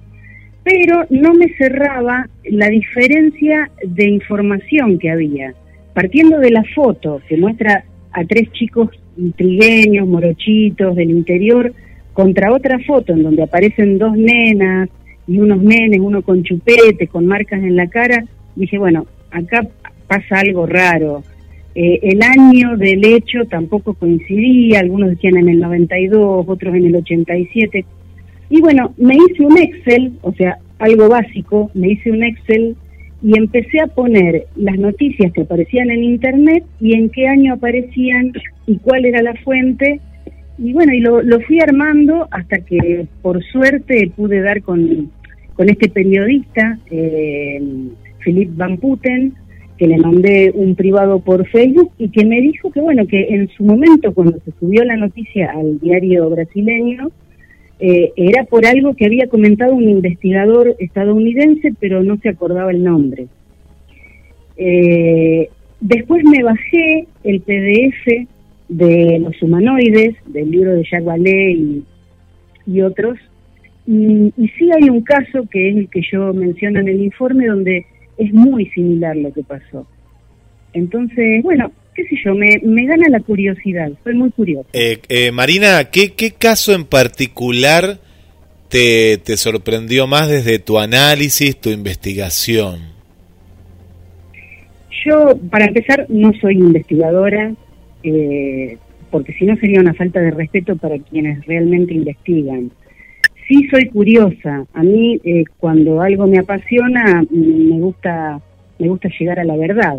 pero no me cerraba la diferencia de información que había. Partiendo de la foto que muestra a tres chicos trigueños, morochitos del interior, contra otra foto en donde aparecen dos nenas y unos nenes, uno con chupete, con marcas en la cara, dije, bueno, acá pasa algo raro. Eh, el año del hecho tampoco coincidía, algunos decían en el 92, otros en el 87. Y bueno, me hice un Excel, o sea, algo básico, me hice un Excel y empecé a poner las noticias que aparecían en Internet y en qué año aparecían y cuál era la fuente. Y bueno, y lo, lo fui armando hasta que por suerte pude dar con, con este periodista. Eh, Philip Van Putten, que le mandé un privado por Facebook y que me dijo que, bueno, que en su momento, cuando se subió la noticia al diario brasileño, eh, era por algo que había comentado un investigador estadounidense, pero no se acordaba el nombre. Eh, después me bajé el PDF de los humanoides, del libro de Jacques Vallée y, otros, y, sí hay un caso que es el que yo menciono en el informe, donde es muy similar lo que pasó. Entonces, bueno, qué sé yo, me, me gana la curiosidad, soy muy curiosa. Eh, eh, Marina, ¿qué, ¿qué caso en particular te, te sorprendió más desde tu análisis, tu investigación? Yo, para empezar, no soy investigadora, eh, porque si no sería una falta de respeto para quienes realmente investigan sí soy curiosa. A mí eh, cuando algo me apasiona mm, me gusta me gusta llegar a la verdad,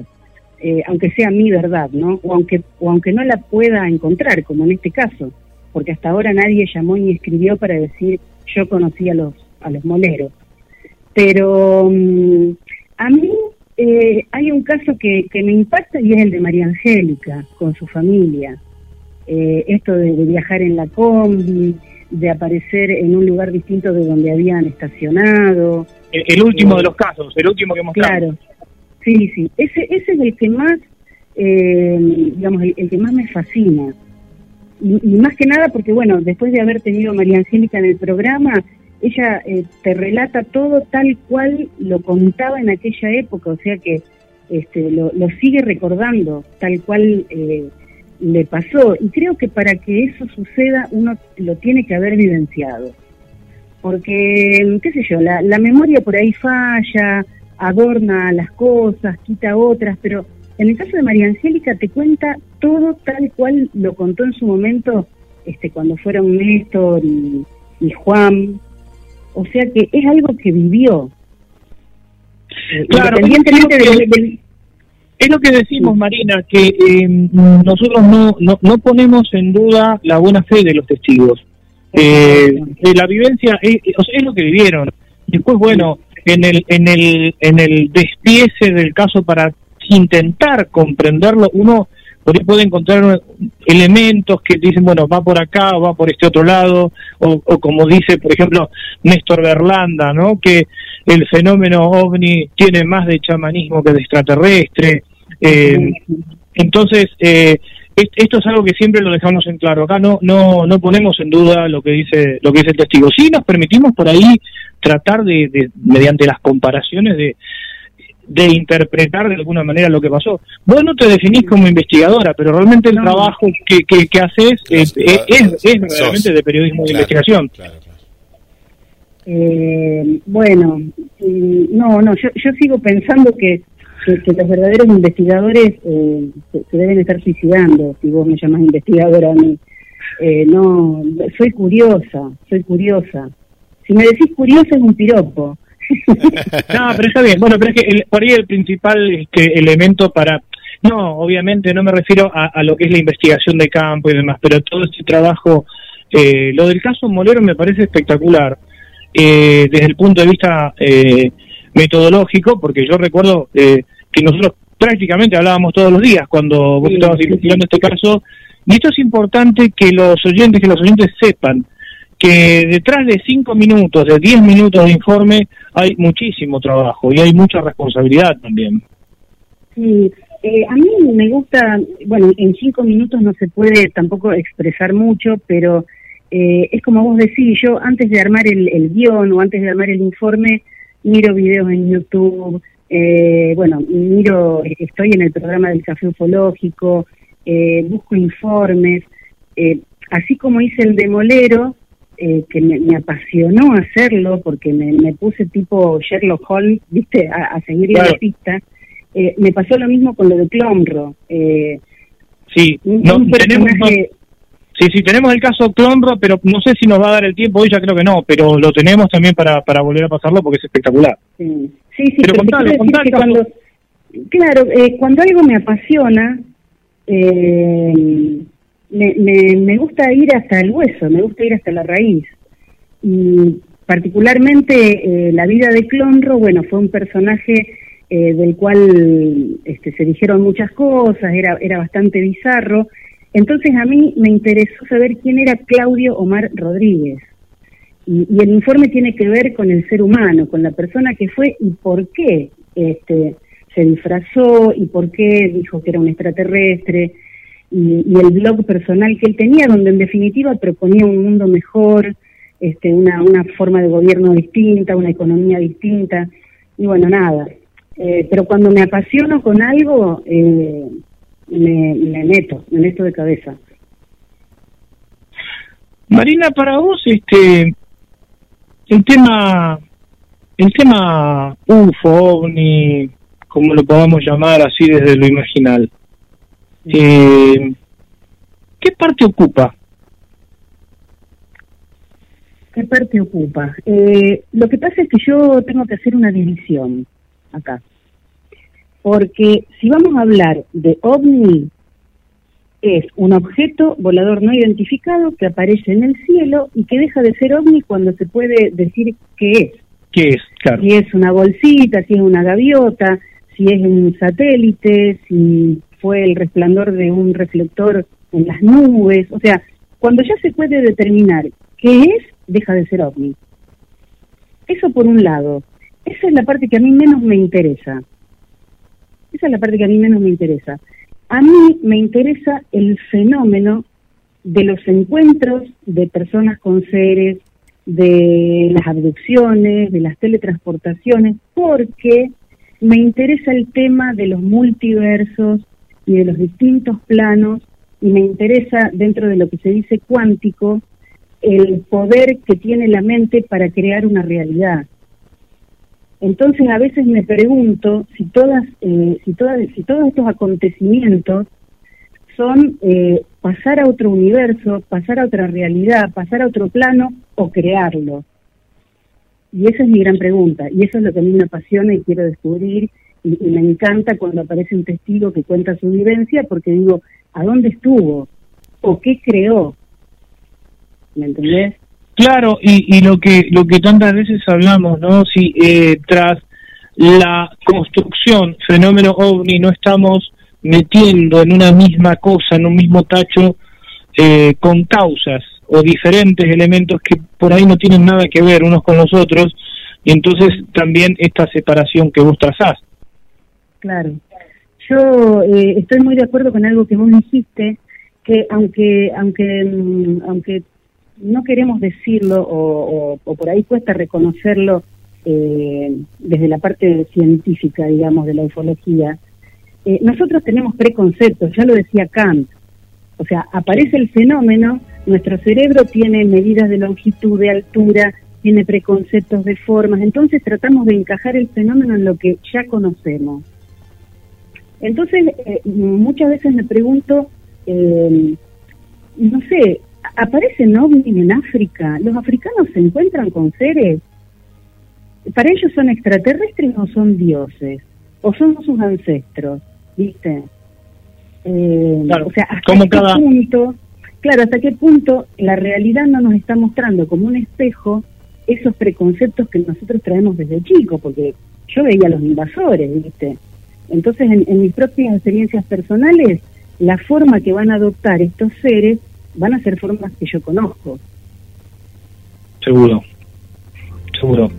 eh, aunque sea mi verdad, ¿no? O aunque o aunque no la pueda encontrar, como en este caso, porque hasta ahora nadie llamó ni escribió para decir yo conocí a los a los moleros. Pero mm, a mí eh, hay un caso que, que me impacta y es el de María Angélica con su familia. esto de, de viajar en la combi, de aparecer en un lugar distinto de donde habían estacionado. El, último de los casos, el último que mostramos. Claro, sí, sí, ese, ese es el que más, eh, digamos, el, que más me fascina. Y, más que nada porque, bueno, después de haber tenido María Angélica en el programa, ella eh, te relata todo tal cual lo contaba en aquella época, o sea que este, lo, lo sigue recordando tal cual eh, le pasó. Y creo que para que eso suceda uno lo tiene que haber vivenciado. Porque, qué sé yo, la, la memoria por ahí falla, adorna las cosas, quita otras, pero en el caso de María Angélica te cuenta todo tal cual lo contó en su momento este cuando fueron Néstor y, Juan. O sea que es algo que vivió. Claro, independientemente del, es lo que decimos, Marina, que eh, nosotros no, no, ponemos en duda la buena fe de los testigos. Eh, la vivencia es, es lo que vivieron. Después, bueno, en el, en el, en el despiece del caso para intentar comprenderlo, uno por ahí puede encontrar elementos que dicen, bueno, va por acá o va por este otro lado, o, o como dice, por ejemplo, Néstor Berlanda, ¿no? Que el fenómeno ovni tiene más de chamanismo que de extraterrestre. Eh, entonces, eh, esto es algo que siempre lo dejamos en claro. Acá no, no, no ponemos en duda lo que dice, lo que dice el testigo. Sí nos permitimos por ahí tratar de, mediante las comparaciones de, de interpretar de alguna manera lo que pasó. Vos no te definís como investigadora, pero realmente el trabajo que, que, haces es, es, realmente de periodismo de investigación. Eh, bueno, mm, no, no, yo, yo sigo pensando que que, los verdaderos investigadores eh, se, deben estar suicidando, si vos me llamas investigadora a mí. Eh, no, soy curiosa, soy curiosa. Si me decís curiosa es un piropo. no, pero está bien. Bueno, pero es que por ahí el principal este, elemento para... No, obviamente no me refiero a, lo que es la investigación de campo y demás, pero todo este trabajo, eh, lo del caso Molero me parece espectacular. Eh, desde el punto de vista eh, metodológico, porque yo recuerdo eh, que nosotros prácticamente hablábamos todos los días cuando vos estabas investigando este caso, y esto es importante que los oyentes, que los oyentes sepan que detrás de cinco minutos, de diez minutos de informe, hay muchísimo trabajo y hay mucha responsabilidad también. Sí, eh, a mí me gusta, bueno, en cinco minutos no se puede tampoco expresar mucho, pero eh, es como vos decís, yo antes de armar el, el guion o antes de armar el informe, miro videos en YouTube, eh, bueno, miro, estoy en el programa del café ufológico, eh, busco informes, eh, así como hice el demolero, eh, que me, apasionó hacerlo porque me, puse tipo Sherlock Holmes, viste, a, seguir la pista, me pasó lo mismo con lo de Clonro. sí, no, tenemos, Sí, sí, tenemos el caso Clonro, pero no sé si nos va a dar el tiempo, hoy ya creo que no, pero lo tenemos también para, para volver a pasarlo porque es espectacular. Sí, sí, sí pero, contalo, contalo, cuando, Claro, eh, cuando algo me apasiona, eh, me, me, me gusta ir hasta el hueso, me gusta ir hasta la raíz. Y particularmente eh, la vida de Clonro, bueno, fue un personaje eh, del cual este, se dijeron muchas cosas, era, era bastante bizarro, entonces a mí me interesó saber quién era Claudio Omar Rodríguez. Y, el informe tiene que ver con el ser humano, con la persona que fue y por qué este, se disfrazó y por qué dijo que era un extraterrestre. Y, el blog personal que él tenía, donde en definitiva proponía un mundo mejor, este, una, una forma de gobierno distinta, una economía distinta. Y bueno, nada. Eh, pero cuando me apasiono con algo, eh, me, me meto, me meto de cabeza. Marina, para vos, este, el tema, el tema UFO, OVNI, como lo podamos llamar así desde lo imaginal, eh, ¿qué parte ocupa? ¿Qué parte ocupa? Eh, lo que pasa es que yo tengo que hacer una división acá. Porque si vamos a hablar de ovni, es un objeto volador no identificado que aparece en el cielo y que deja de ser ovni cuando se puede decir qué es. ¿Qué es? Claro. Si es una bolsita, si es una gaviota, si es un satélite, si fue el resplandor de un reflector en las nubes. O sea, cuando ya se puede determinar qué es, deja de ser ovni. Eso por un lado. Esa es la parte que a mí menos me interesa. Esa es la parte que a mí menos me interesa. A mí me interesa el fenómeno de los encuentros de personas con seres, de las abducciones, de las teletransportaciones, porque me interesa el tema de los multiversos y de los distintos planos y me interesa dentro de lo que se dice cuántico el poder que tiene la mente para crear una realidad. Entonces a veces me pregunto si todas, eh, si todas, si todos estos acontecimientos son eh, pasar a otro universo, pasar a otra realidad, pasar a otro plano o crearlo. Y esa es mi gran pregunta, y eso es lo que a mí me apasiona y quiero descubrir, y, y me encanta cuando aparece un testigo que cuenta su vivencia, porque digo, ¿a dónde estuvo? ¿O qué creó? ¿Me entendés? Claro, y, y lo que lo que tantas veces hablamos, ¿no? Si eh, tras la construcción fenómeno ovni no estamos metiendo en una misma cosa, en un mismo tacho, eh, con causas o diferentes elementos que por ahí no tienen nada que ver unos con los otros, y entonces también esta separación que vos trazás. Claro. Yo eh, estoy muy de acuerdo con algo que vos dijiste, que aunque aunque mm, aunque no queremos decirlo o, por ahí cuesta reconocerlo eh, desde la parte científica, digamos, de la ufología, eh, nosotros tenemos preconceptos, ya lo decía Kant. O sea, aparece el fenómeno, nuestro cerebro tiene medidas de longitud, de altura, tiene preconceptos de formas, entonces tratamos de encajar el fenómeno en lo que ya conocemos. Entonces, eh, muchas veces me pregunto, eh, no sé, ¿aparecen ovnis en África? ¿Los africanos se encuentran con seres? ¿Para ellos son extraterrestres o son dioses? ¿O son sus ancestros? ¿Viste? Eh, o sea, ¿hasta qué punto, claro, hasta qué punto la realidad no nos está mostrando como un espejo esos preconceptos que nosotros traemos desde chicos, porque yo veía a los invasores, ¿viste? Entonces, en, mis propias experiencias personales, la forma que van a adoptar estos seres van a ser formas que yo conozco. Seguro, seguro.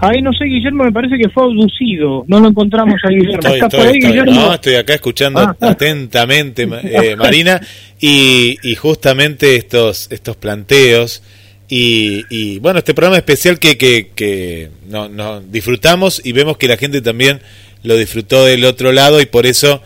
Ahí no sé, Guillermo, me parece que fue abducido. No lo encontramos a Guillermo. Estoy, ¿Está por ahí, Guillermo? No, estoy acá escuchando ah. atentamente, eh, Marina, y, y, justamente estos, estos planteos. Y, y, bueno, este programa especial que, que, que no, no, disfrutamos y vemos que la gente también lo disfrutó del otro lado y por eso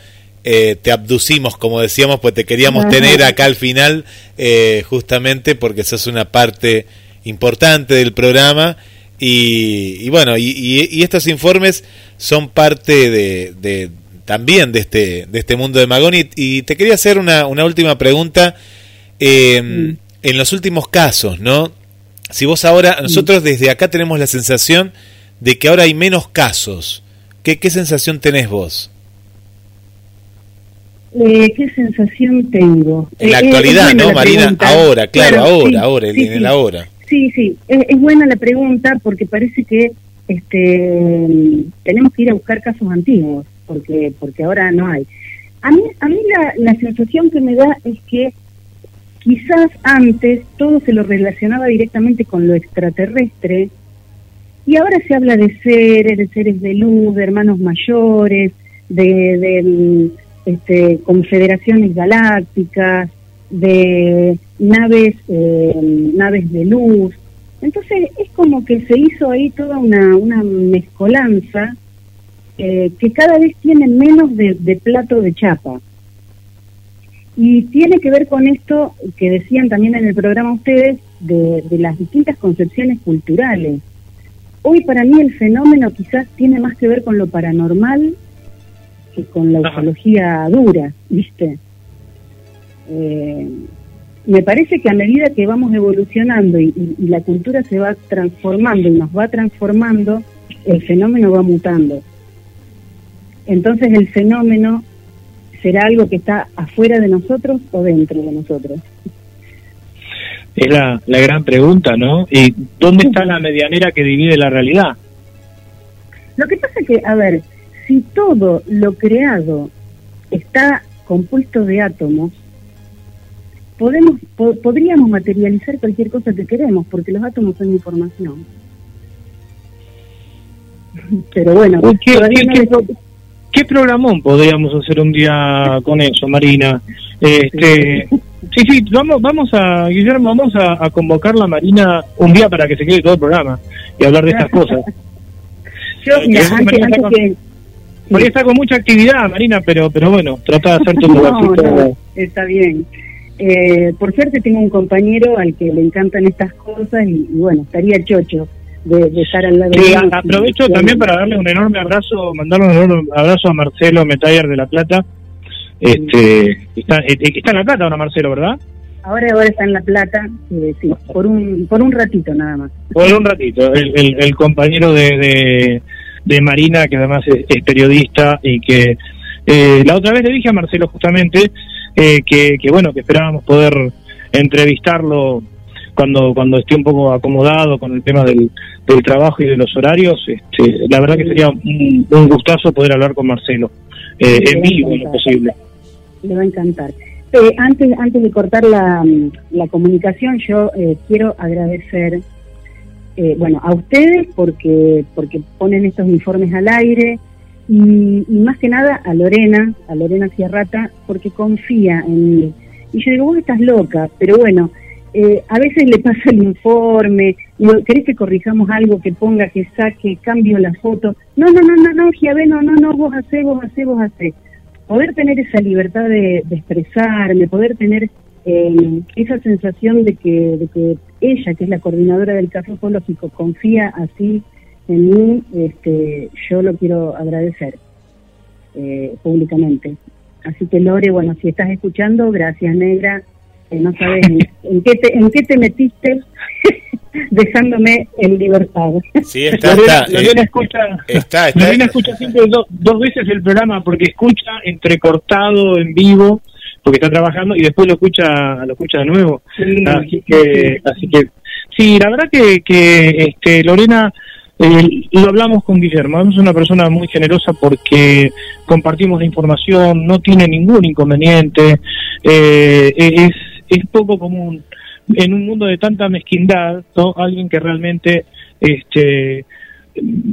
eh, te abducimos, como decíamos, pues te queríamos tener acá al final, eh, justamente porque sos una parte importante del programa. Y, bueno, y, estos informes son parte de, también de este, de este mundo de Magoni. Y te quería hacer una, una última pregunta. Eh, En los últimos casos, ¿no? Si vos ahora, nosotros desde acá tenemos la sensación de que ahora hay menos casos ¿Qué, qué sensación tenés vos? Eh, ¿Qué sensación tengo? En la eh, actualidad, ¿no, Marina? Ahora, claro, ahora, ahora, en el ahora. Sí, sí, es, buena la pregunta porque parece que este tenemos que ir a buscar casos antiguos, porque porque ahora no hay. A mí, a mí la, la sensación que me da es que quizás antes todo se lo relacionaba directamente con lo extraterrestre, y ahora se habla de seres, de seres de luz, de hermanos mayores, de, este, confederaciones galácticas, de naves, eh, naves de luz. Entonces es como que se hizo ahí toda una, una mezcolanza eh, que cada vez tiene menos de, plato de chapa. Y tiene que ver con esto que decían también en el programa ustedes, de, de las distintas concepciones culturales Hoy para mí el fenómeno quizás tiene más que ver con lo paranormal que con la ufología dura, ¿viste? Eh, me parece que a medida que vamos evolucionando y, la cultura se va transformando y nos va transformando, el fenómeno va mutando. Entonces el fenómeno será algo que está afuera de nosotros o dentro de nosotros. Es la, la gran pregunta, ¿no? ¿Y dónde está la medianera que divide la realidad? Lo que pasa es que, a ver, si todo lo creado está compuesto de átomos, podemos podríamos materializar cualquier cosa que queremos, porque los átomos son información. Pero bueno, ¿Qué, qué, programón podríamos hacer un día con eso, Marina? Este, Sí, sí, vamos, vamos a, Guillermo, vamos a, convocar la Marina un día para que se quede todo el programa y hablar de estas cosas. Yo, mira, antes, que... está con mucha actividad, Marina, pero pero bueno, trata de hacer tu no, Está bien. Eh, por suerte tengo un compañero al que le encantan estas cosas y, bueno, estaría chocho de, estar al lado sí, Aprovecho también para darle un enorme abrazo, mandarle un enorme abrazo a Marcelo Metayer de La Plata, este, está, eh, está en La Plata ahora Marcelo, ¿verdad? Ahora, ahora está en La Plata, eh, sí, por un, por un ratito nada más. Por un ratito, el, el, compañero de, de, Marina, que además es, periodista y que eh, la otra vez le dije a Marcelo justamente que, que, bueno, que esperábamos poder entrevistarlo cuando cuando esté un poco acomodado con el tema del, del trabajo y de los horarios. Este, la verdad que sería un, un gustazo poder hablar con Marcelo. eh, en vivo en lo posible. Le va a encantar. Eh, antes, antes de cortar la, la comunicación, yo eh, quiero agradecer eh, bueno, a ustedes porque, porque ponen estos informes al aire y, y, más que nada a Lorena, a Lorena Sierrata, porque confía en mí. Y yo digo, vos estás loca, pero bueno, eh, a veces le pasa el informe, ¿querés que corrijamos algo, que ponga, que saque, cambio la foto? No, no, no, no, no, Giabe, no, no, no, vos hacés, vos hacés, vos hacés. Poder tener esa libertad de, de expresarme, poder tener eh, esa sensación de que, de que ella, que es la coordinadora del caso ecológico, confía así en mí, este, yo lo quiero agradecer eh, públicamente. Así que Lore, bueno, si estás escuchando, gracias negra. Eh, no sabes en, qué te, en qué te metiste dejándome en libertad. Sí, está, está, Lorena, escucha, está, escucha siempre dos veces el programa porque escucha entrecortado en vivo porque está trabajando y después lo escucha lo escucha de nuevo así que así que sí la verdad que, que este Lorena eh, lo hablamos con Guillermo es una persona muy generosa porque compartimos la información no tiene ningún inconveniente eh, es es poco común en un mundo de tanta mezquindad ¿no? alguien que realmente este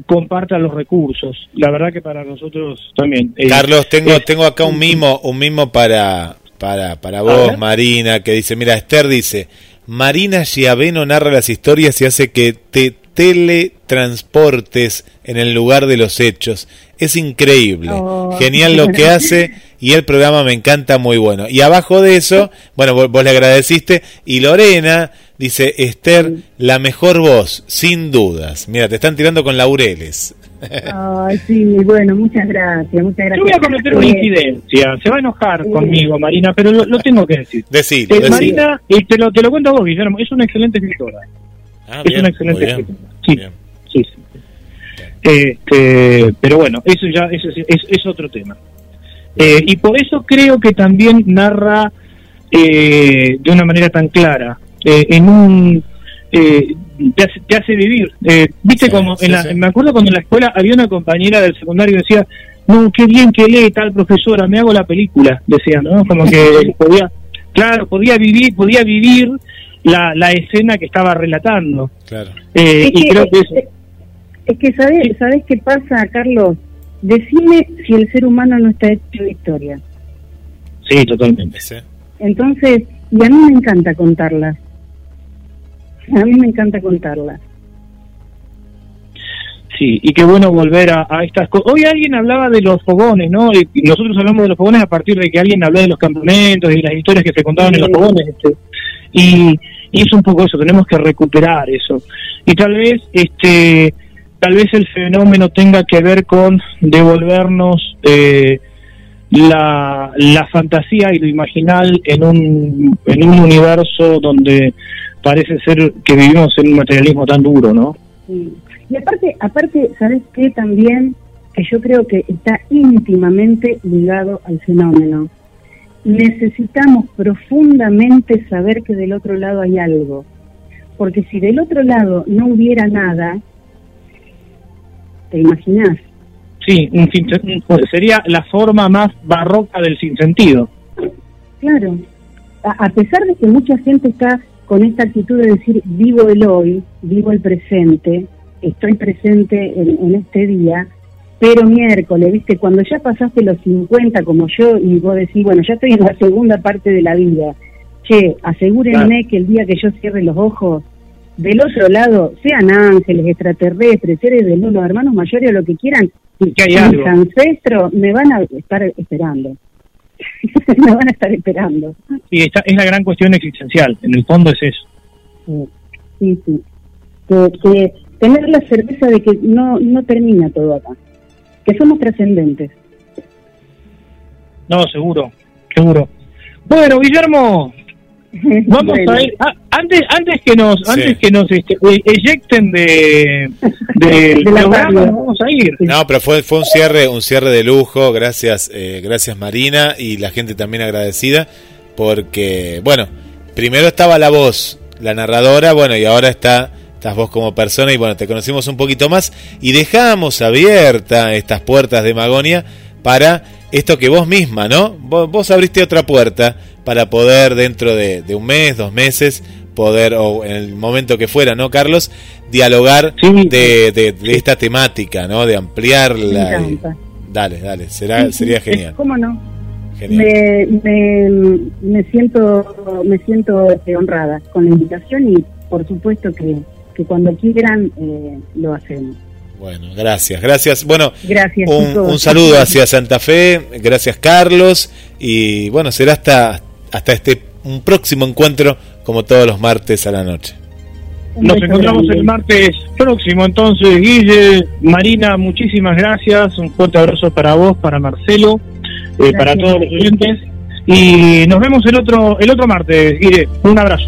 comparta los recursos. La verdad que para nosotros también. Eh, Carlos, tengo tengo acá un mimo, un mimo para para, para vos, Marina, que dice, mira, Esther dice, Marina Giaveno narra las historias y hace que te teletransportes en el lugar de los hechos. Es increíble, oh. genial lo que hace y el programa me encanta, muy bueno. Y abajo de eso, bueno, vos, vos le agradeciste y Lorena dice, Esther, la mejor voz, sin dudas. Mira, te están tirando con laureles. Ay, sí, bueno, muchas gracias, muchas gracias. Yo voy a cometer una incidencia, se va a enojar conmigo, Marina, pero lo, tengo que decir. Decilo, eh, Marina, y te lo, te lo cuento a vos, Guillermo, es una excelente escritora. Ah, es una excelente escritora. Sí, sí, sí. Este, pero bueno, eso ya eso es, es, es otro tema. Eh, y por eso creo que también narra eh, de una manera tan clara, eh, en un eh, te, hace, te, hace, vivir. Eh, Viste como, en la, me acuerdo cuando en la escuela había una compañera del secundario que decía, no, qué bien que lee tal profesora, me hago la película, decía, ¿no? Como que podía, claro, podía vivir, podía vivir la, la escena que estaba relatando. Claro. Eh, es y que, creo que eso... Es que, ¿sabes, ¿sabes qué pasa, Carlos? Decime si el ser humano no está hecho de historia. Sí, totalmente. Entonces, y a mí me encanta contarlas a mí me encanta contarla. Sí, y qué bueno volver a, estas cosas. Hoy alguien hablaba de los fogones, ¿no? Y nosotros hablamos de los fogones a partir de que alguien habló de los campamentos y las historias que se contaban en los fogones. Este, y, y es un poco eso, tenemos que recuperar eso. Y tal vez, este, tal vez el fenómeno tenga que ver con devolvernos eh, la, la fantasía y lo imaginal en un, en un universo donde parece ser que vivimos en un materialismo tan duro, ¿no? Sí. Y aparte, aparte, ¿sabes qué? También que yo creo que está íntimamente ligado al fenómeno. Necesitamos profundamente saber que del otro lado hay algo. Porque si del otro lado no hubiera nada, ¿te imaginas? Sí, un sería la forma más barroca del sinsentido. Claro. A, a pesar de que mucha gente está con esta actitud de decir vivo el hoy, vivo el presente, estoy presente en, este día, pero miércoles, viste, cuando ya pasaste los 50 como yo y vos decís, bueno, ya estoy en la segunda parte de la vida, che, asegúrenme que el día que yo cierre los ojos, del otro lado, sean ángeles, extraterrestres, seres de luz, hermanos mayores o lo que quieran, y que mis ancestros me van a estar esperando. me van a estar esperando. Sí, esta es la gran cuestión existencial, en el fondo es eso. Sí, sí. Que, tener la certeza de que no, no termina todo acá, que somos trascendentes. No, seguro, seguro. Bueno, Guillermo, Vamos a ir, ah, antes antes que nos antes que nos este, e-, eyecten de, de, programa, vamos a ir. No, pero fue fue un cierre un cierre de lujo, gracias eh, gracias Marina y la gente también agradecida porque bueno, primero estaba la voz, la narradora, bueno, y ahora está estás vos como persona y bueno, te conocimos un poquito más y dejamos abierta estas puertas de Magonia para esto que vos misma, ¿no? Vos, abriste otra puerta para poder dentro de, un mes, dos meses, poder, o en el momento que fuera, ¿no, Carlos? Dialogar de, de, esta temática, ¿no? De ampliarla. Dale, dale, será, sería genial. ¿Cómo no? Me, me, siento me siento este, honrada con la invitación y por supuesto que, que cuando quieran eh, lo hacemos. Bueno, gracias, gracias. Bueno, gracias, un, saludo hacia Santa Fe, gracias Carlos y bueno, será hasta hasta este un próximo encuentro como todos los martes a la noche. Nos encontramos el martes próximo entonces, Guille, Marina, muchísimas gracias, un fuerte abrazo para vos, para Marcelo, eh, para todos los oyentes y nos vemos el otro el otro martes, Guille, un abrazo.